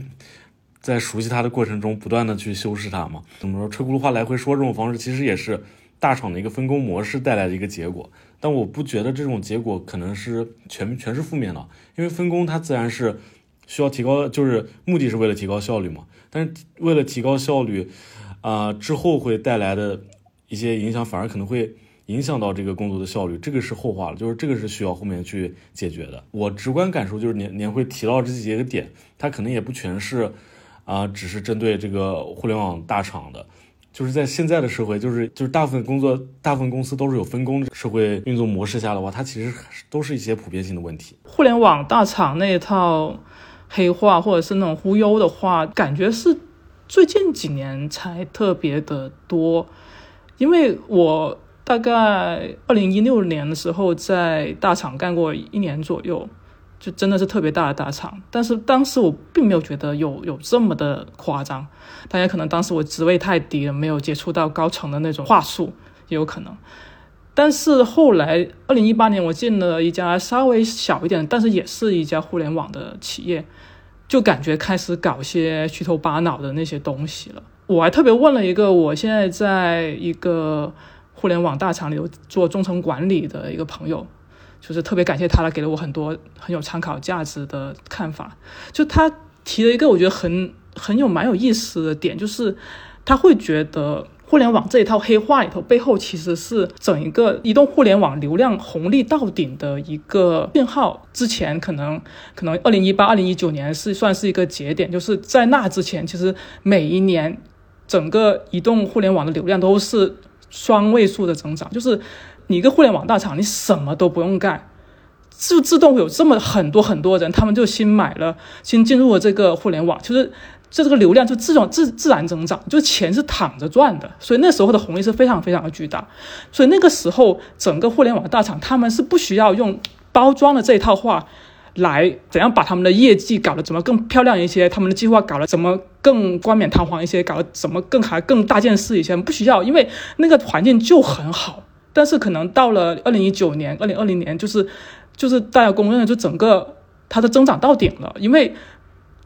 在熟悉它的过程中，不断的去修饰它嘛。怎么说？车轱辘话来回说这种方式，其实也是大厂的一个分工模式带来的一个结果。但我不觉得这种结果可能是全全是负面的，因为分工它自然是需要提高，就是目的是为了提高效率嘛。但是为了提高效率，啊，之后会带来的一些影响，反而可能会影响到这个工作的效率，这个是后话了，就是这个是需要后面去解决的。我直观感受就是年年会提到这几个点，它可能也不全是，啊，只是针对这个互联网大厂的，就是在现在的社会，就是就是大部分工作、大部分公司都是有分工社会运作模式下的话，它其实都是一些普遍性的问题。互联网大厂那一套。黑话或者是那种忽悠的话，感觉是最近几年才特别的多。因为我大概二零一六年的时候在大厂干过一年左右，就真的是特别大的大厂。但是当时我并没有觉得有有这么的夸张，大家可能当时我职位太低了，没有接触到高层的那种话术，也有可能。但是后来，二零一八年我进了一家稍微小一点，但是也是一家互联网的企业，就感觉开始搞些虚头巴脑的那些东西了。我还特别问了一个我现在在一个互联网大厂里做中层管理的一个朋友，就是特别感谢他，了给了我很多很有参考价值的看法。就他提了一个我觉得很很有蛮有意思的点，就是他会觉得。互联网这一套黑话里头，背后其实是整一个移动互联网流量红利到顶的一个信号。之前可能可能二零一八、二零一九年是算是一个节点，就是在那之前，其实每一年整个移动互联网的流量都是双位数的增长。就是你一个互联网大厂，你什么都不用干，就自动会有这么很多很多人，他们就新买了、新进入了这个互联网，就是。这这个流量就自动自自然增长，就钱是躺着赚的，所以那时候的红利是非常非常的巨大。所以那个时候，整个互联网大厂他们是不需要用包装的这一套话来怎样把他们的业绩搞得怎么更漂亮一些，他们的计划搞得怎么更冠冕堂皇一些，搞得怎么更还更大件事一些，不需要，因为那个环境就很好。但是可能到了二零一九年、二零二零年，就是就是大家公认的，就整个它的增长到顶了，因为。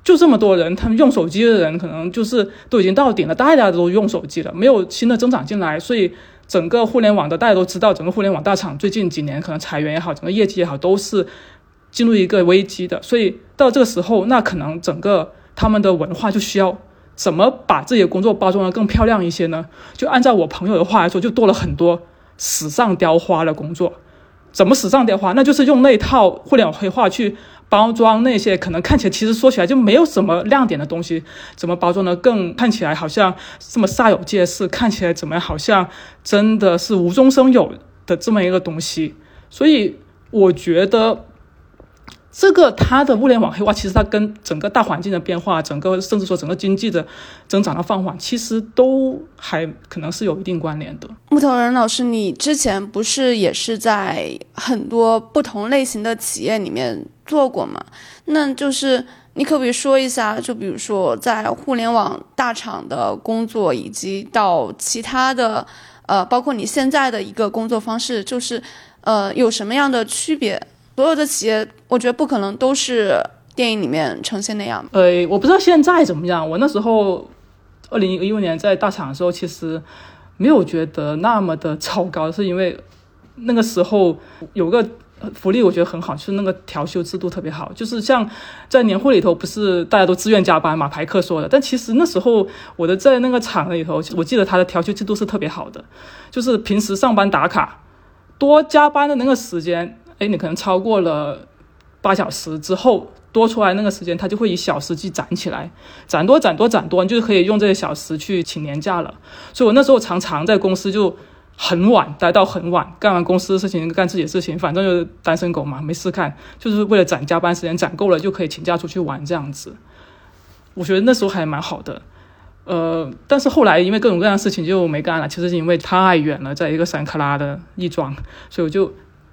就这么多人，他们用手机的人可能就是都已经到顶了，大家都用手机了，没有新的增长进来，所以整个互联网的大家都知道，整个互联网大厂最近几年可能裁员也好，整个业绩也好，都是进入一个危机的。所以到这个时候，那可能整个他们的文化就需要怎么把自己的工作包装的更漂亮一些呢？就按照我朋友的话来说，就多了很多史上雕花的工作。怎么史上雕花？那就是用那套互联网黑话去。包装那些可能看起来其实说起来就没有什么亮点的东西，怎么包装的更看起来好像这么煞有介事？看起来怎么好像真的是无中生有的这么一个东西？所以我觉得。这个它的物联网黑化，其实它跟整个大环境的变化，整个甚至说整个经济的增长的放缓，其实都还可能是有一定关联的。木头人老师，你之前不是也是在很多不同类型的企业里面做过吗？那就是你可不可以说一下，就比如说在互联网大厂的工作，以及到其他的，呃，包括你现在的一个工作方式，就是呃有什么样的区别？所有的企业，我觉得不可能都是电影里面呈现那样。呃，我不知道现在怎么样。我那时候二零一五年在大厂的时候，其实没有觉得那么的糟糕，是因为那个时候有个福利，我觉得很好，就是那个调休制度特别好。就是像在年会里头，不是大家都自愿加班嘛？排课说的。但其实那时候我的在那个厂里头，我记得他的调休制度是特别好的，就是平时上班打卡，多加班的那个时间，哎，你可能超过了八小时之后。多出来那个时间，它就会以小时计攒起来，攒多攒多攒多，你就可以用这些小时去请年假了。所以我那时候常常在公司就很晚，待到很晚，干完公司的事情，干自己的事情，反正就是单身狗嘛，没事干，就是为了攒加班时间，攒够了就可以请假出去玩这样子。我觉得那时候还蛮好的，呃，但是后来因为各种各样的事情就没干了。其实是因为太远了，在一个山卡拉的亦庄，所以我就。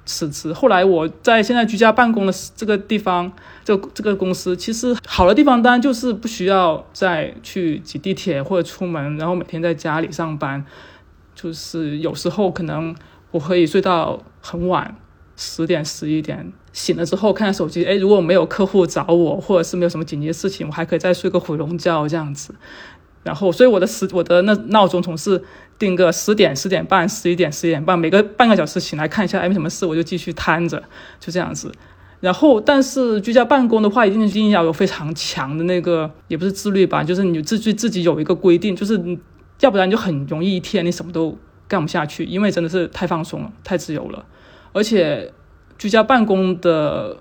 辞职。后来我在现在居家办公的这个地方，这这个公司其实好的地方当然就是不需要再去挤地铁或者出门，然后每天在家里上班。就是有时候可能我可以睡到很晚，十点十一点，醒了之后看下手机，哎，如果没有客户找我，或者是没有什么紧急的事情，我还可以再睡个回笼觉这样子。然后，所以我的时我的那闹钟总是定个十点、十点半、十一点、十一点半，每个半个小时醒来看一下，哎，没什么事，我就继续瘫着，就这样子。然后，但是居家办公的话，一定一定要有非常强的那个，也不是自律吧，就是你自己自己有一个规定，就是要不然就很容易一天你什么都干不下去，因为真的是太放松了，太自由了。而且，居家办公的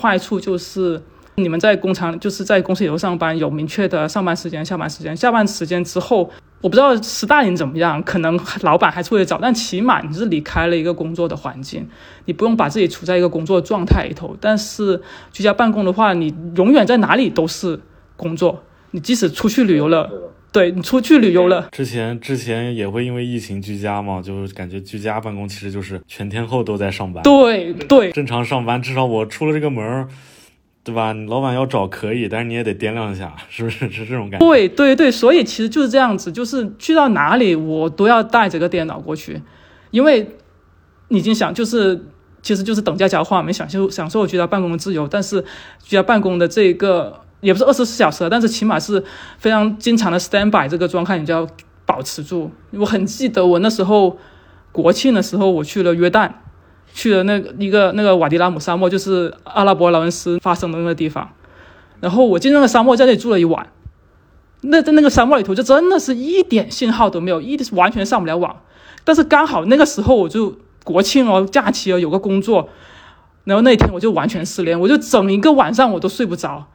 坏处就是。你们在工厂就是在公司里头上班，有明确的上班时间、下班时间。下班时间之后，我不知道斯大林怎么样，可能老板还是会找，但起码你是离开了一个工作的环境，你不用把自己处在一个工作状态里头。但是居家办公的话，你永远在哪里都是工作，你即使出去旅游了，对你出去旅游了，之前之前也会因为疫情居家嘛，就是感觉居家办公其实就是全天候都在上班。对对，正常上班，至少我出了这个门儿。对吧？老板要找可以，但是你也得掂量一下，是不是？是这种感觉。对对对，所以其实就是这样子，就是去到哪里我都要带着个电脑过去，因为你已经想就是其实就是等价交换，没享受享受居家办公的自由，但是居家办公的这个也不是二十四小时，但是起码是非常经常的 stand by 这个状态，你就要保持住。我很记得我那时候国庆的时候，我去了约旦。去了那个一个那个瓦迪拉姆沙漠，就是阿拉伯劳伦斯发生的那个地方。然后我进那个沙漠，在那里住了一晚。那在那个沙漠里头，就真的是一点信号都没有，一完全上不了网。但是刚好那个时候，我就国庆哦，假期哦，有个工作。然后那天我就完全失联，我就整一个晚上我都睡不着，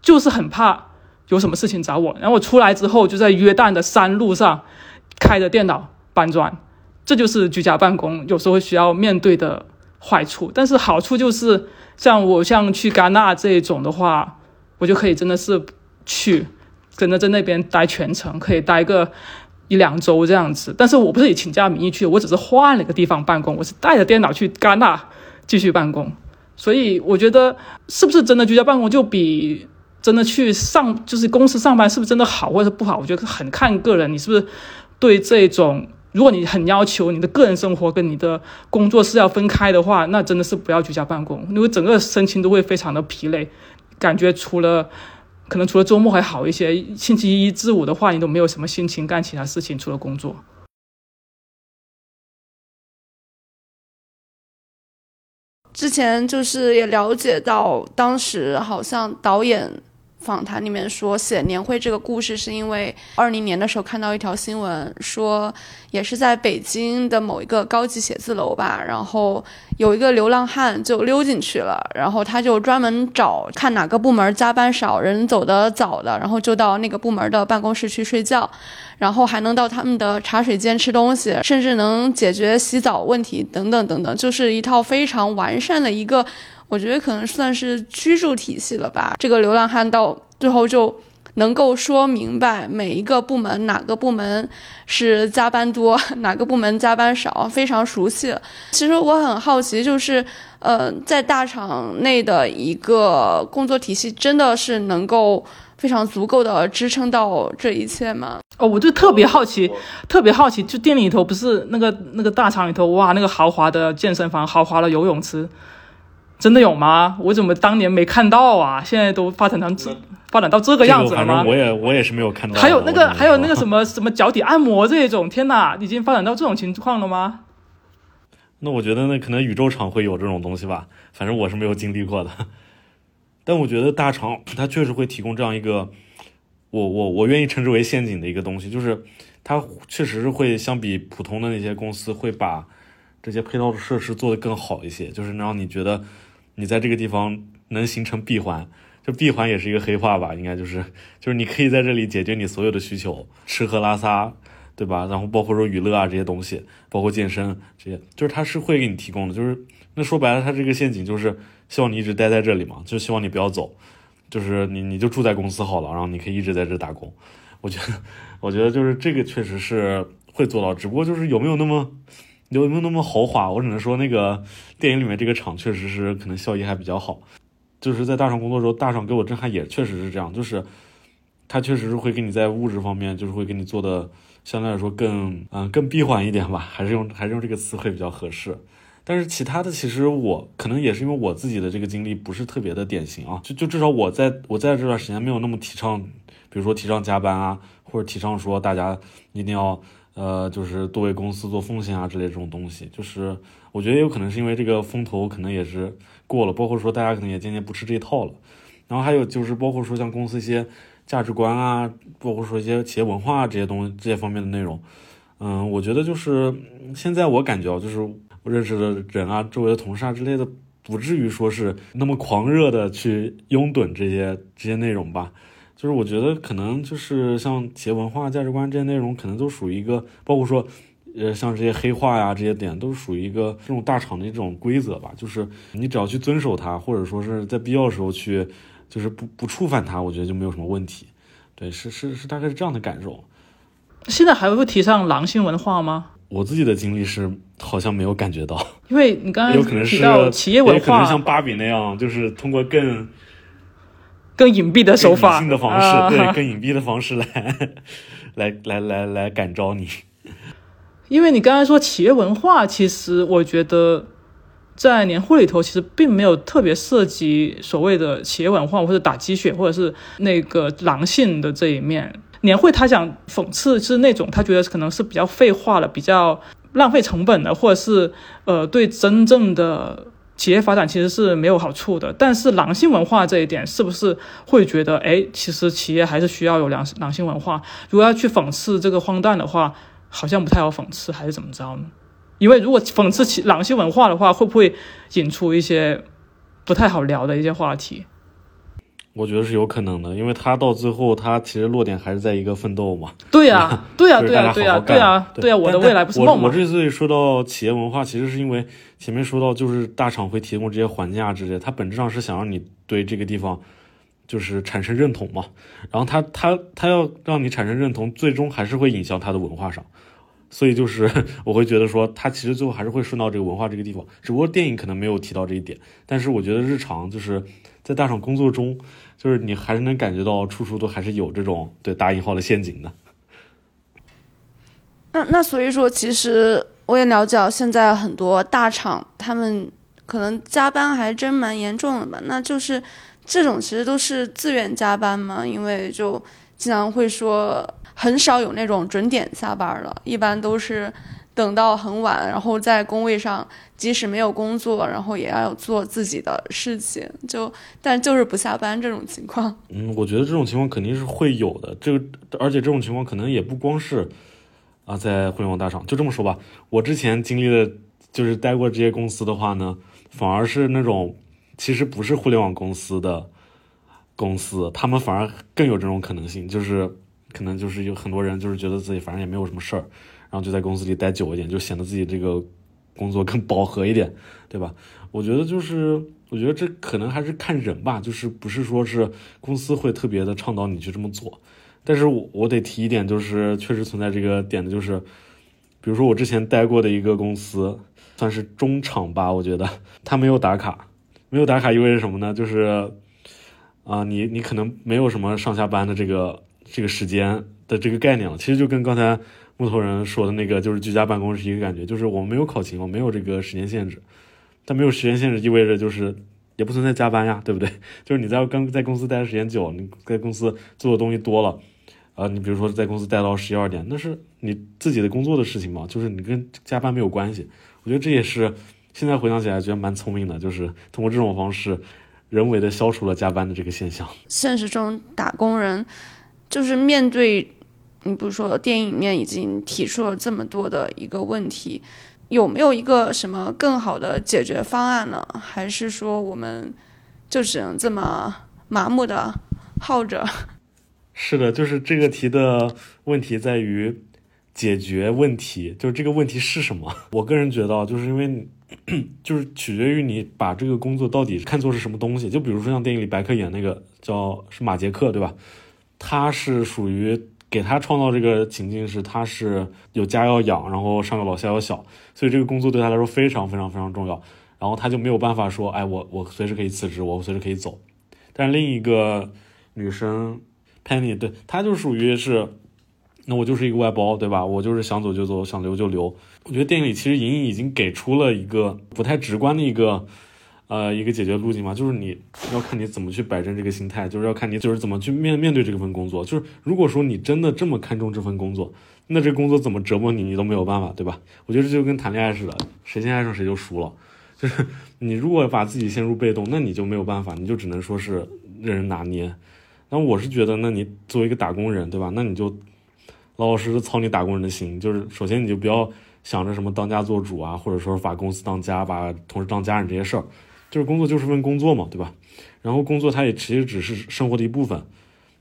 就是很怕有什么事情找我。然后我出来之后，就在约旦的山路上开着电脑搬砖。这就是居家办公有时候需要面对的坏处，但是好处就是像我像去戛纳这一种的话，我就可以真的是去跟着在那边待全程，可以待个一两周这样子。但是我不是以请假名义去，我只是换了个地方办公，我是带着电脑去戛纳继续办公。所以我觉得是不是真的居家办公就比真的去上就是公司上班是不是真的好或者不好？我觉得很看个人，你是不是对这种。如果你很要求你的个人生活跟你的工作是要分开的话，那真的是不要居家办公，因为整个身心都会非常的疲累，感觉除了可能除了周末还好一些，星期一至五的话，你都没有什么心情干其他事情，除了工作。之前就是也了解到，当时好像导演。访谈里面说写年会这个故事，是因为二零年的时候看到一条新闻，说也是在北京的某一个高级写字楼吧，然后有一个流浪汉就溜进去了，然后他就专门找看哪个部门加班少、人走得早的，然后就到那个部门的办公室去睡觉，然后还能到他们的茶水间吃东西，甚至能解决洗澡问题等等等等，就是一套非常完善的一个。我觉得可能算是居住体系了吧。这个流浪汉到最后就能够说明白每一个部门哪个部门是加班多，<laughs> 哪个部门加班少，非常熟悉。其实我很好奇，就是呃，在大厂内的一个工作体系，真的是能够非常足够的支撑到这一切吗？哦，我就特别好奇，特别好奇，就店里头不是那个那个大厂里头，哇，那个豪华的健身房，豪华的游泳池。真的有吗？我怎么当年没看到啊？现在都发展成这发展到这个样子了吗反正？我也我也是没有看到。还有那个还有那个什么 <laughs> 什么脚底按摩这种，天哪，已经发展到这种情况了吗？<laughs> 那我觉得那可能宇宙厂会有这种东西吧，反正我是没有经历过的。<laughs> 但我觉得大厂它确实会提供这样一个，我我我愿意称之为陷阱的一个东西，就是它确实是会相比普通的那些公司会把这些配套的设施做得更好一些，就是能让你觉得你在这个地方能形成闭环。就闭环也是一个黑话吧，应该就是就是你可以在这里解决你所有的需求，吃喝拉撒，对吧？然后包括说娱乐啊这些东西，包括健身这些，就是它是会给你提供的。就是那说白了，它这个陷阱就是希望你一直待在这里嘛，就希望你不要走，就是你你就住在公司好了，然后你可以一直在这打工。我觉得，我觉得就是这个确实是会做到，只不过就是有没有那么有没有那么豪华，我只能说那个电影里面这个厂确实是可能效益还比较好。就是在大厂工作的时候，大厂给我震撼也确实是这样，就是它确实是会给你在物质方面，就是会给你做的相对来说更嗯、更闭环一点吧，还是用还是用这个词汇比较合适。但是其他的，其实我可能也是因为我自己的这个经历不是特别的典型啊，就就至少我在我在这段时间没有那么提倡，比如说提倡加班啊，或者提倡说大家一定要呃就是多为公司做奉献啊之类这种东西，就是我觉得有可能是因为这个风头可能也是过了，包括说大家可能也渐渐不吃这一套了。然后还有就是包括说像公司一些价值观啊，包括说一些企业文化啊这些东西这些方面的内容，嗯，我觉得就是现在我感觉啊，就是我认识的人啊，周围的同事啊之类的，不至于说是那么狂热的去拥趸这些这些内容吧。就是我觉得可能就是像企业文化、价值观这些内容，可能都属于一个，包括说，呃，像这些黑话呀这些点，都是属于一个这种大厂的一种规则吧。就是你只要去遵守它，或者说是在必要的时候去，就是不不触犯它，我觉得就没有什么问题。对，是是是，大概是这样的感受。现在还会提倡狼性文化吗？我自己的经历是好像没有感觉到，因为你刚才有可能是提到企业文也可能化像芭比那样，就是通过更更隐蔽的手法理性的方式，啊对，更隐蔽的方式来 <laughs> 来来来来感召你。因为你刚才说企业文化，其实我觉得在年会里头，其实并没有特别涉及所谓的企业文化或者打鸡血，或者是那个狼性的这一面。年会他想讽刺是那种他觉得可能是比较废话了，比较浪费成本的，或者是呃对真正的企业发展其实是没有好处的。但是狼性文化这一点，是不是会觉得，哎，其实企业还是需要有良狼性文化？如果要去讽刺这个荒诞的话，好像不太好讽刺，还是怎么着呢？因为如果讽刺其狼性文化的话，会不会引出一些不太好聊的一些话题？我觉得是有可能的，因为他到最后，他其实落点还是在一个奋斗嘛。<laughs> 对呀、对呀、对呀、对呀、对呀、干对呀、我的未来不是我梦嘛我。之所以说到企业文化，其实是因为前面说到，就是大厂会提供这些环境啊之类的，它本质上是想让你对这个地方就是产生认同嘛。然后他他他要让你产生认同，最终还是会影响他的文化上。所以就是 <laughs> 我会觉得说，他其实最后还是会顺到这个文化这个地方，只不过电影可能没有提到这一点。但是我觉得日常就是在大厂工作中，就是你还是能感觉到处处都还是有这种对打引号的陷阱的。那那所以说，其实我也了解到，现在很多大厂他们可能加班还真蛮严重的吧。那就是这种其实都是自愿加班嘛，因为就经常会说很少有那种准点下班了，一般都是等到很晚，然后在工位上即使没有工作，然后也要做自己的事情，就但就是不下班这种情况。嗯，我觉得这种情况肯定是会有的。这个，而且这种情况可能也不光是啊，在互联网大厂。就这么说吧，我之前经历的，就是待过这些公司的话呢，反而是那种其实不是互联网公司的公司，他们反而更有这种可能性，就是可能就是有很多人就是觉得自己反正也没有什么事儿，然后就在公司里待久一点，就显得自己这个工作更饱和一点，对吧？我觉得就是，我觉得这可能还是看人吧，就是不是说是公司会特别的倡导你去这么做，但是我我得提一点，就是确实存在这个点的，就是比如说我之前待过的一个公司，算是中厂吧，我觉得他没有打卡，没有打卡意味着什么呢？就是啊、你你可能没有什么上下班的这个这个时间的这个概念了，其实就跟刚才木头人说的那个就是居家办公是一个感觉，就是我们没有考勤，我没有这个时间限制。但没有时间限制意味着就是也不存在加班呀，对不对？<laughs> 就是你在刚在公司待的时间久，你在公司做的东西多了，啊，你比如说在公司待到十一二点，那是你自己的工作的事情嘛，就是你跟加班没有关系。我觉得这也是现在回想起来觉得蛮聪明的，就是通过这种方式，人为的消除了加班的这个现象。现实中打工人就是面对，你比如说电影里面已经提出了这么多的一个问题。有没有一个什么更好的解决方案呢？还是说我们就只能这么麻木的耗着？<laughs> 是的，就是这个题的问题在于解决问题，就是这个问题是什么？<laughs> 我个人觉得，就是因为 <clears throat> 就是取决于你把这个工作到底看作是什么东西。就比如说像电影里白客演那个叫是马杰克，对吧？他是属于。给他创造这个情境是，他是有家要养，然后上有老下有小，所以这个工作对他来说非常非常非常重要。然后他就没有办法说，哎，我我随时可以辞职，我随时可以走。但另一个女生 Penny，对她就属于是，那我就是一个外包，对吧？我就是想走就走，想留就留。我觉得电影里其实莹莹已经给出了一个不太直观的一个。呃，一个解决路径嘛，就是你要看你怎么去摆正这个心态，就是要看你就是怎么去面面对这份工作。就是如果说你真的这么看重这份工作，那这工作怎么折磨你，你都没有办法，对吧？我觉得这就跟谈恋爱似的，谁先爱上谁就输了。<laughs> 就是你如果把自己陷入被动，那你就没有办法，你就只能说是任人拿捏。那我是觉得，那你作为一个打工人，对吧？那你就老老实实操你打工人的心，就是首先你就不要想着什么当家做主啊，或者说把公司当家，把同事当家人这些事儿。就是工作就是份工作嘛，对吧？然后工作它也其实只是生活的一部分。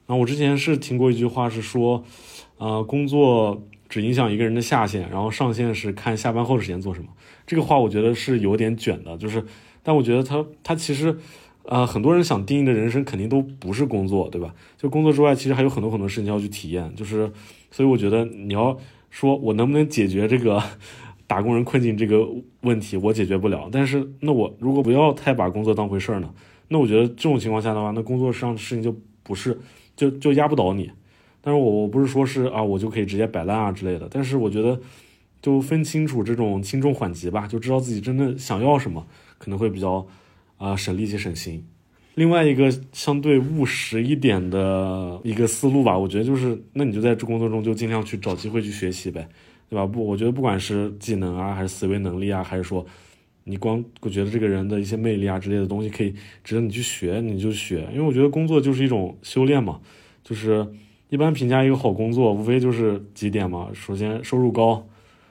然后我之前是听过一句话是说，呃，工作只影响一个人的下限，然后上限是看下班后的时间做什么。这个话我觉得是有点卷的，就是，但我觉得他他其实，呃，很多人想定义的人生肯定都不是工作，对吧？就工作之外，其实还有很多很多事情要去体验。就是，所以我觉得你要说我能不能解决这个。打工人困境这个问题我解决不了，但是那我如果不要太把工作当回事儿呢？那我觉得这种情况下的话，那工作上的事情就不是就就压不倒你。但是我我不是说是啊，我就可以直接摆烂啊之类的。但是我觉得就分清楚这种轻重缓急吧，就知道自己真的想要什么，可能会比较啊省力气省心。另外一个相对务实一点的一个思路吧，我觉得就是那你就在这工作中就尽量去找机会去学习呗。对吧？不，我觉得不管是技能啊，还是思维能力啊，还是说你光我觉得这个人的一些魅力啊之类的东西，可以值得你去学，你就学。因为我觉得工作就是一种修炼嘛，就是一般评价一个好工作，无非就是几点嘛。首先收入高，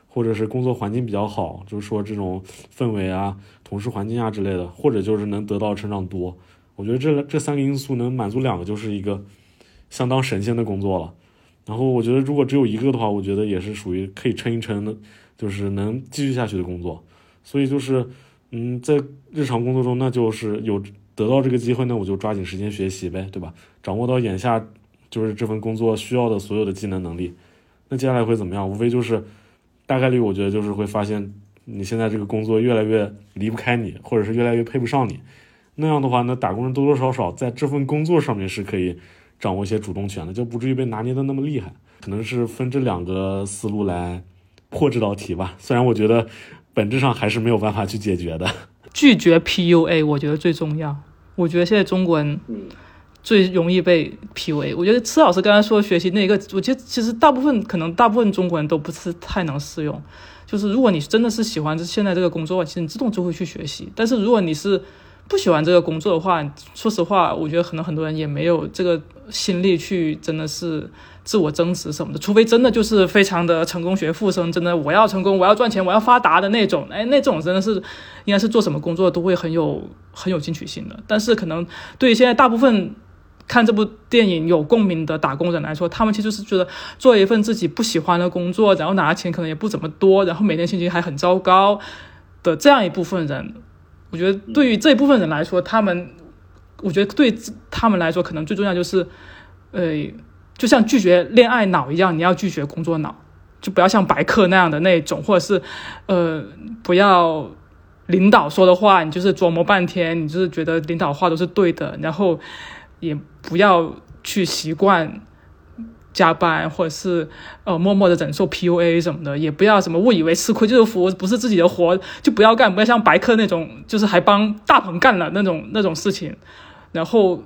或者是工作环境比较好，就是说这种氛围啊、同事环境啊之类的，或者就是能得到成长多。我觉得这这三个因素能满足两个，就是一个相当神仙的工作了。然后我觉得，如果只有一个的话，我觉得也是属于可以撑一撑的，就是能继续下去的工作。所以就是，嗯，在日常工作中，那就是有得到这个机会，那我就抓紧时间学习呗，对吧？掌握到眼下就是这份工作需要的所有的技能能力。那接下来会怎么样？无非就是大概率，我觉得就是会发现你现在这个工作越来越离不开你，或者是越来越配不上你。那样的话，那打工人多多少少在这份工作上面是可以。掌握一些主动权的，就不至于被拿捏的那么厉害。可能是分这两个思路来破这道题吧。虽然我觉得本质上还是没有办法去解决的。拒绝 PUA，我觉得最重要。我觉得现在中国人最容易被 PUA。我觉得池老师刚才说学习那个，我觉得其实大部分可能大部分中国人都不是太能适用。就是如果你真的是喜欢现在这个工作，其实你自动就会去学习。但是如果你是不喜欢这个工作的话，说实话，我觉得可能很多人也没有这个心力去真的是自我增值什么的。除非真的就是非常的成功学附生，真的我要成功，我要赚钱，我要发达的那种。哎，那种真的是应该是做什么工作都会很有很有进取心的。但是可能对于现在大部分看这部电影有共鸣的打工人来说，他们其实是觉得做一份自己不喜欢的工作，然后拿钱可能也不怎么多，然后每天心情还很糟糕的这样一部分人。我觉得对于这一部分人来说，他们，我觉得对他们来说，可能最重要就是，呃，就像拒绝恋爱脑一样，你要拒绝工作脑，就不要像白客那样的那种，或者是，呃，不要领导说的话，你就是琢磨半天，你就是觉得领导话都是对的，然后也不要去习惯加班，或者是呃默默的忍受 PUA 什么的，也不要什么误以为吃亏就是福，不是自己的活就不要干，不要像白客那种，就是还帮大鹏干了那种那种事情，然后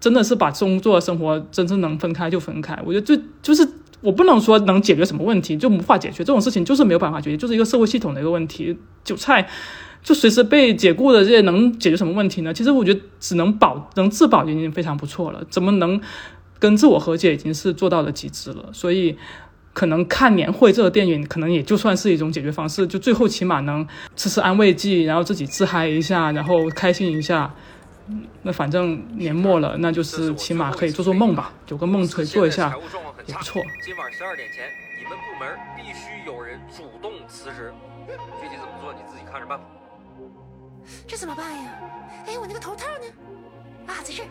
真的是把工作生活真正能分开就分开。我觉得就就是我不能说能解决什么问题，就无法解决这种事情，就是没有办法解决，就是一个社会系统的一个问题。韭菜就随时被解雇的这些能解决什么问题呢？其实我觉得只能保能自保已经非常不错了，怎么能？跟自我和解已经是做到了极致了，所以可能看年会这个电影，可能也就算是一种解决方式，就最后起码能吃吃安慰剂，然后自己自嗨一下，然后开心一下。那反正年末了，那就是起码可以做做梦吧，有个梦可以做一下也不错。今晚十二点前，你们部门必须有人主动辞职，具体怎么做你自己看着办吧。这怎么办呀？哎，我那个头套呢？啊，在这。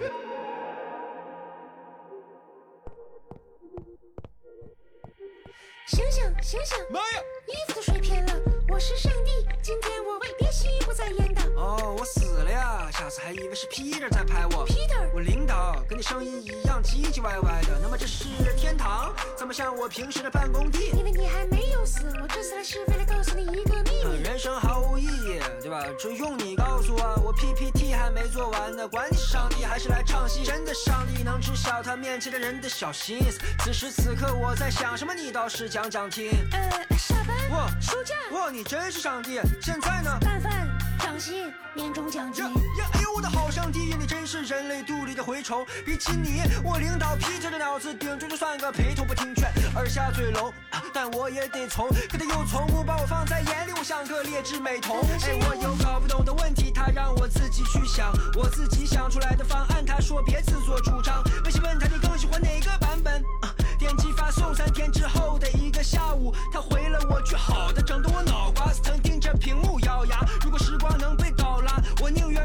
醒醒醒醒！妈呀，衣服都睡偏了。我是上帝，今天我为别西不再演的。哦，我死了呀！下次还以为是 Peter 在拍我。Peter，我领导跟你声音一样唧唧歪歪的。那么这是天堂？怎么像我平时的办公地？因为你还没有死，我这次来是为了告诉你一个秘密。人生毫无意义，对吧？只用你告诉我，我 PPT 还没做完呢。管你是上帝还是来唱戏，真的上帝能知晓他面前的人的小心思。此时此刻我在想什么？你倒是讲讲听。呃，下班。哇，休假。哇，你真是上帝！现在呢？拌饭涨薪，年终奖金。呀，哎呦我的好上帝，你真是人类肚里的蛔虫。比起你，我领导 Peter 的脑子顶多就算个陪同不听劝，耳下嘴聋，但我也得从。可他又从不把我放在眼里，我像个劣质美瞳。哎，我有搞不懂的问题，他让我自己去想，我自己想出来的方案，他说别自作主张。微信问他你更喜欢哪个版本？点击发送，三天之后的一个下午，他回了我句好的，整得我脑瓜子疼，盯着屏幕咬牙。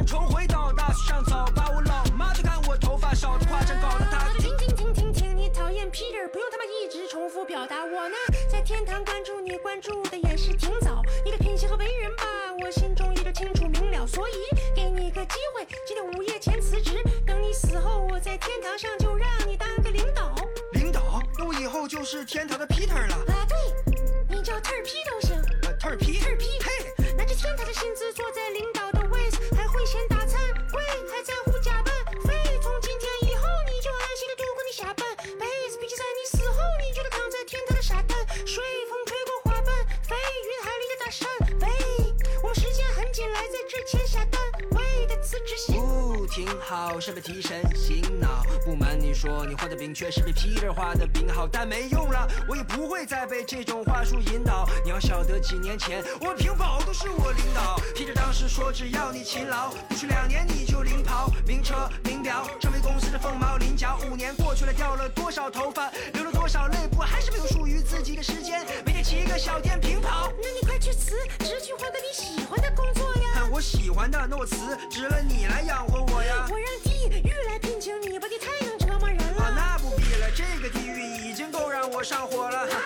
重回到大学上早八。我老妈就看我头发少的夸张，搞得她停停停停停！你讨厌 Peter，不用他妈一直重复表达。我呢，在天堂关注你，关注的也是挺早。你的品行和为人吧，我心中一直清楚明了。所以给你个机会，今天午夜前辞职，等你死后，我在天堂上就让你当个领导。领导，那我以后就是天堂的 Peter 了。啊，对，你叫 Ter P 好，是被提神醒脑。不瞒你说，你画的饼确实比 Peter 画的饼好，但没用了，我也不会再被这种话术引导。你要晓得，几年前我屏保都是我领导。Peter 当时说，只要你勤劳，不出两年你就领跑，名车名表，成为公司的凤毛麟角。五年过去了，掉了多少头发，流了多少泪，不还是没有属于自己的时间？每天骑个小电瓶跑。那你快去辞职，去换个你喜欢的工作呀！我喜欢的，那我辞职了，你来养活我呀！我让地狱来聘请你吧，你太能折磨人了。啊，那不必了，这个地狱已经够让我上火了。套，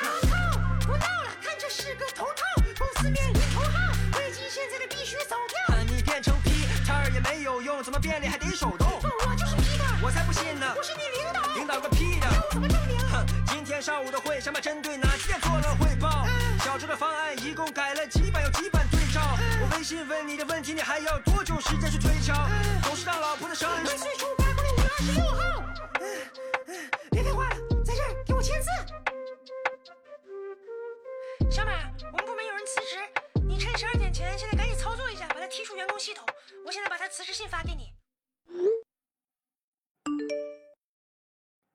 不闹了，看这是个头套，公司面临头号，危机现在的必须走掉。你变成 Peter 也没有用，怎么变脸还得手动？我就是 Peter，我才不信呢！我是你领导，领导个屁的！我怎么证明？哼，今天上午的会，想把针对哪几点做了汇报？小周的方案一共改了几版，有几版？信问你的问题，你还要多久时间去推敲？董事长老婆的生日。岁初八公里五月二十六号。别废话了，在这儿给我签字。小马，我们部门有人辞职，你趁十二点前现在赶紧操作一下，把他踢出员工系统。我现在把他辞职信发给你。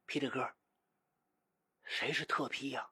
皮特哥，谁是特批呀？